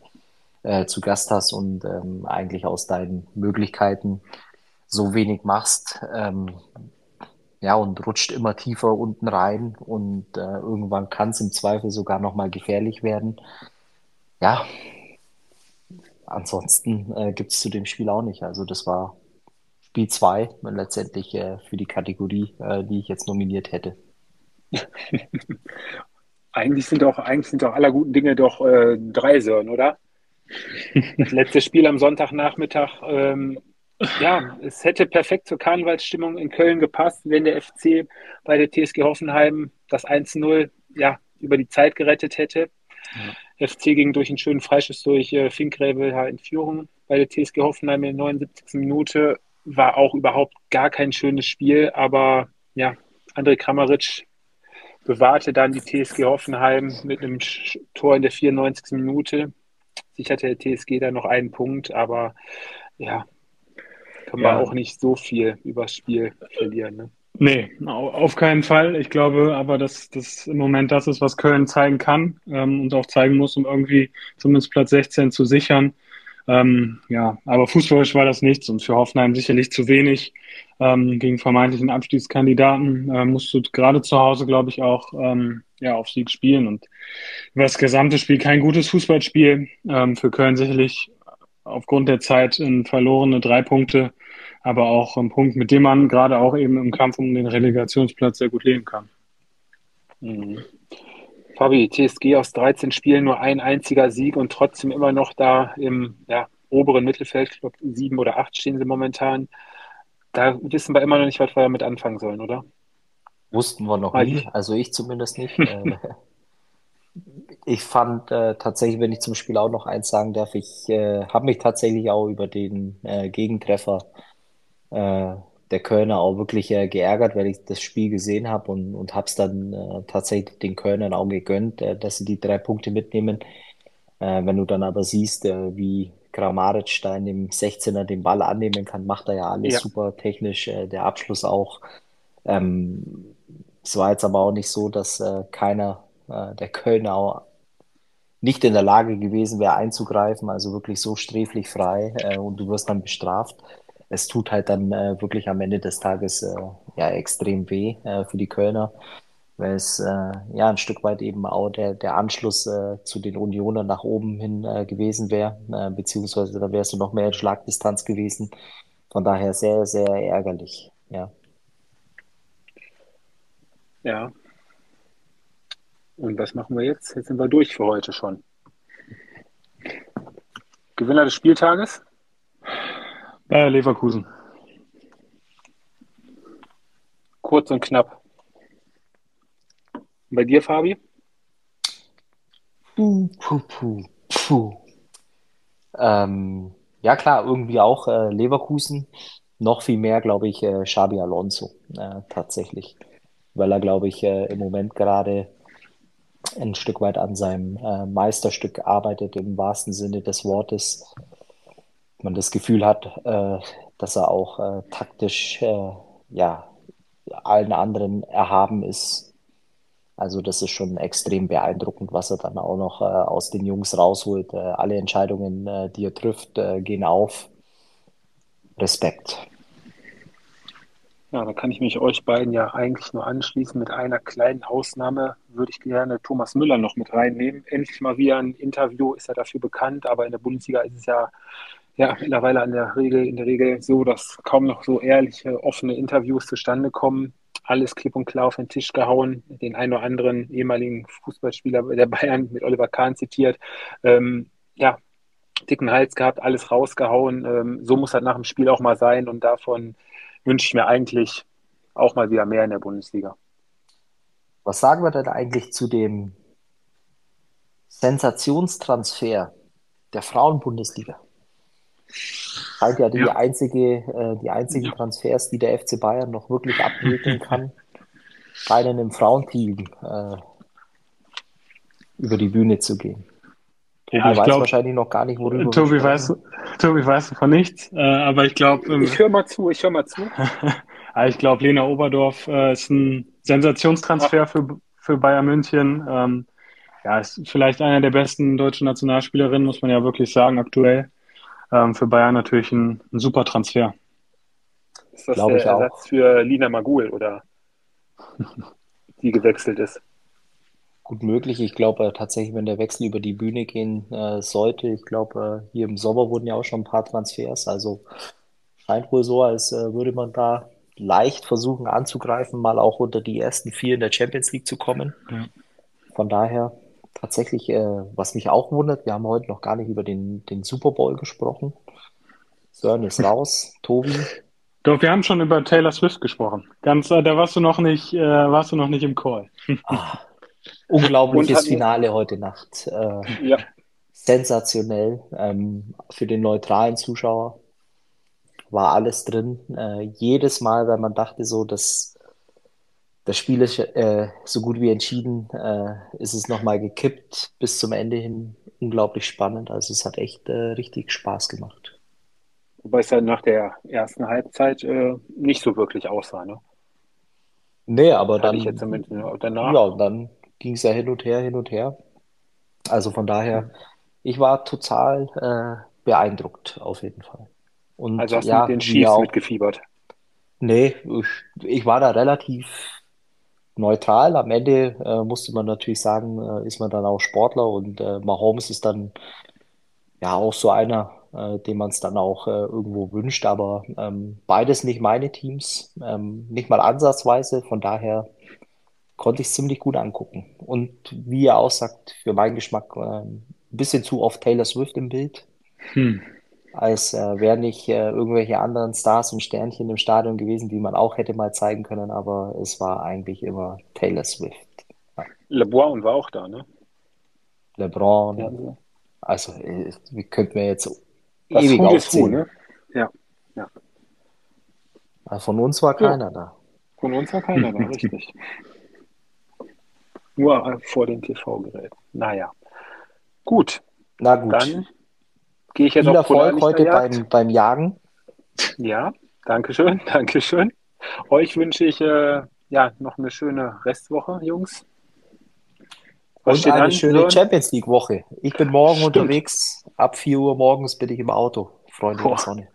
äh, zu Gast hast und ähm, eigentlich aus deinen Möglichkeiten so wenig machst. Ähm, ja, und rutscht immer tiefer unten rein und äh, irgendwann kann es im Zweifel sogar nochmal gefährlich werden. Ja, ansonsten äh, gibt es zu dem Spiel auch nicht. Also das war Spiel 2 letztendlich äh, für die Kategorie, äh, die ich jetzt nominiert hätte.
eigentlich sind doch, eigentlich sind doch aller guten Dinge doch äh, drei Sören, oder? Das letzte Spiel am Sonntagnachmittag, ähm, ja, es hätte perfekt zur Karnevalsstimmung in Köln gepasst, wenn der FC bei der TSG Hoffenheim das 1-0 ja, über die Zeit gerettet hätte. Ja. FC ging durch einen schönen Freischuss durch äh, Finkgräbel in Führung bei der TSG Hoffenheim in der 79. Minute war auch überhaupt gar kein schönes Spiel, aber ja, André Kramaric bewahrte dann die TSG Hoffenheim mit einem Tor in der 94. Minute. Sicherte der TSG dann noch einen Punkt, aber ja, kann man ja. auch nicht so viel übers Spiel verlieren. Ne?
Nee, auf keinen Fall. Ich glaube aber, dass das im Moment das ist, was Köln zeigen kann ähm, und auch zeigen muss, um irgendwie zumindest Platz 16 zu sichern. Ähm, ja, aber fußballisch war das nichts und für Hoffenheim sicherlich zu wenig. Ähm, gegen vermeintlichen Abstiegskandidaten äh, musst du gerade zu Hause, glaube ich, auch ähm, ja, auf Sieg spielen und über das gesamte Spiel kein gutes Fußballspiel. Ähm, für Köln sicherlich aufgrund der Zeit in verlorene drei Punkte, aber auch ein Punkt, mit dem man gerade auch eben im Kampf um den Relegationsplatz sehr gut leben kann.
Mhm. Fabi, TSG aus 13 Spielen nur ein einziger Sieg und trotzdem immer noch da im ja, oberen Mittelfeld. Ich glaube, sieben oder acht stehen sie momentan. Da wissen wir immer noch nicht, was wir damit anfangen sollen, oder?
Wussten wir noch nie, also ich zumindest nicht. Äh, ich fand äh, tatsächlich, wenn ich zum Spiel auch noch eins sagen darf, ich äh, habe mich tatsächlich auch über den äh, Gegentreffer äh, der Kölner auch wirklich äh, geärgert, weil ich das Spiel gesehen habe und, und habe es dann äh, tatsächlich den Kölnern auch gegönnt, äh, dass sie die drei Punkte mitnehmen. Äh, wenn du dann aber siehst, äh, wie Kramaric da in dem 16er den Ball annehmen kann, macht er ja alles ja. super technisch, äh, der Abschluss auch. Ähm, es war jetzt aber auch nicht so, dass keiner der Kölner auch nicht in der Lage gewesen wäre einzugreifen, also wirklich so sträflich frei und du wirst dann bestraft es tut halt dann äh, wirklich am Ende des Tages äh, ja extrem weh äh, für die Kölner, weil es äh, ja ein Stück weit eben auch der, der Anschluss äh, zu den Unionern nach oben hin äh, gewesen wäre, beziehungsweise da wärst du noch mehr in Schlagdistanz gewesen. Von daher sehr, sehr ärgerlich, ja.
Ja. Und was machen wir jetzt? Jetzt sind wir durch für heute schon. Gewinner des Spieltages?
Bayer Leverkusen.
Kurz und knapp. bei dir, Fabi?
Puh, puh, puh, puh. Ähm, ja, klar, irgendwie auch äh, Leverkusen. Noch viel mehr, glaube ich, äh, Xabi Alonso äh, tatsächlich. Weil er, glaube ich, äh, im Moment gerade ein Stück weit an seinem äh, Meisterstück arbeitet, im wahrsten Sinne des Wortes. Man das Gefühl hat, äh, dass er auch äh, taktisch äh, ja, allen anderen erhaben ist. Also das ist schon extrem beeindruckend, was er dann auch noch aus den Jungs rausholt. Alle Entscheidungen, die er trifft, gehen auf. Respekt.
Ja, da kann ich mich euch beiden ja eigentlich nur anschließen. Mit einer kleinen Ausnahme würde ich gerne Thomas Müller noch mit reinnehmen. Endlich mal wieder ein Interview, ist er dafür bekannt, aber in der Bundesliga ist es ja, ja mittlerweile in der Regel, in der Regel so, dass kaum noch so ehrliche, offene Interviews zustande kommen. Alles klipp und klar auf den Tisch gehauen, den einen oder anderen ehemaligen Fußballspieler der Bayern mit Oliver Kahn zitiert. Ähm, ja, dicken Hals gehabt, alles rausgehauen. Ähm, so muss das nach dem Spiel auch mal sein und davon wünsche ich mir eigentlich auch mal wieder mehr in der Bundesliga.
Was sagen wir denn eigentlich zu dem Sensationstransfer der Frauenbundesliga? Scheint ja die ja. einzige, äh, die einzigen ja. Transfers, die der FC Bayern noch wirklich abwickeln kann, einen im Frauenteam äh, über die Bühne zu gehen.
Tobi ja, weiß glaub, wahrscheinlich noch gar nicht, worüber Tobi weiß, Tobi weiß von nichts, äh, aber ich glaube.
Ähm, ich höre mal zu, ich höre mal zu.
ich glaube, Lena Oberdorf äh, ist ein Sensationstransfer für, für Bayern München. Ähm, ja, ist vielleicht einer der besten deutschen Nationalspielerinnen, muss man ja wirklich sagen, aktuell. Ähm, für Bayern natürlich ein, ein super Transfer.
Ist das Glaube der Ersatz für Lina Magul oder die gewechselt ist?
gut möglich. Ich glaube äh, tatsächlich, wenn der Wechsel über die Bühne gehen äh, sollte, ich glaube, äh, hier im Sommer wurden ja auch schon ein paar Transfers. Also scheint wohl so, als äh, würde man da leicht versuchen anzugreifen, mal auch unter die ersten vier in der Champions League zu kommen. Ja. Von daher tatsächlich, äh, was mich auch wundert, wir haben heute noch gar nicht über den, den Super Bowl gesprochen. Sören ist raus, Tobi.
Doch, wir haben schon über Taylor Swift gesprochen. Ganz, äh, da warst du noch nicht, äh, warst du noch nicht im Call.
Ah, Unglaubliches Finale heute Nacht. Äh, ja. Sensationell. Ähm, für den neutralen Zuschauer war alles drin. Äh, jedes Mal, wenn man dachte, so, dass das Spiel ist äh, so gut wie entschieden, äh, ist es nochmal gekippt bis zum Ende hin. Unglaublich spannend. Also es hat echt äh, richtig Spaß gemacht.
Wobei es ja nach der ersten Halbzeit äh, nicht so wirklich aussah, ne?
Nee, aber dann.
Ich jetzt danach.
Ja, dann ging es ja hin und her, hin und her. Also von daher, ich war total äh, beeindruckt auf jeden Fall.
Und also hast ja, du mit den Chiefs auch, mitgefiebert?
Nee, ich, ich, war da relativ neutral. Am Ende äh, musste man natürlich sagen, äh, ist man dann auch Sportler und äh, Mahomes ist dann ja auch so einer, äh, dem man es dann auch äh, irgendwo wünscht. Aber ähm, beides nicht meine Teams, ähm, nicht mal ansatzweise. Von daher konnte ich ziemlich gut angucken. Und wie er auch sagt, für meinen Geschmack äh, ein bisschen zu oft Taylor Swift im Bild. Hm. Als äh, wären nicht äh, irgendwelche anderen Stars und Sternchen im Stadion gewesen, die man auch hätte mal zeigen können, aber es war eigentlich immer Taylor Swift.
Ja. LeBron war auch da, ne?
LeBron. Ja. Also, äh, wie könnten wir jetzt
das ewig aufzählen. ne? Ja. ja.
Also von uns war keiner ja. da.
Von uns war keiner da, richtig. Nur vor dem TV-Gerät. Naja. Gut.
Na gut.
Dann gehe ich jetzt
Viel Erfolg heute beim, beim Jagen.
Ja, danke schön, danke schön. Euch wünsche ich äh, ja noch eine schöne Restwoche, Jungs.
Was Und eine an, schöne Sören? Champions League Woche. Ich bin morgen Stimmt. unterwegs. Ab 4 Uhr morgens bin ich im Auto, Freunde Boah. der Sonne.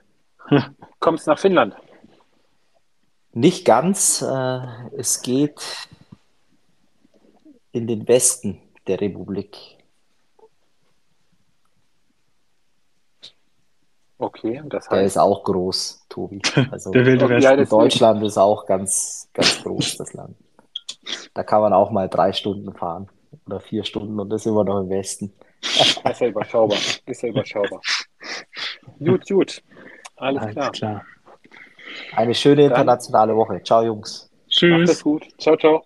Kommst nach Finnland?
Nicht ganz. Äh, es geht in den Westen der Republik.
Okay, das heißt.
Der ist auch groß, Tobi. Also
der wilde Westen.
Deutschland ist auch ganz, ganz groß, das Land. Da kann man auch mal drei Stunden fahren oder vier Stunden und das ist immer noch im Westen.
Ist ja überschaubar. Ist ja überschaubar. gut, gut. Alles, Alles klar. klar.
Eine schöne internationale Woche. Ciao, Jungs.
Tschüss. Macht es gut. Ciao, ciao.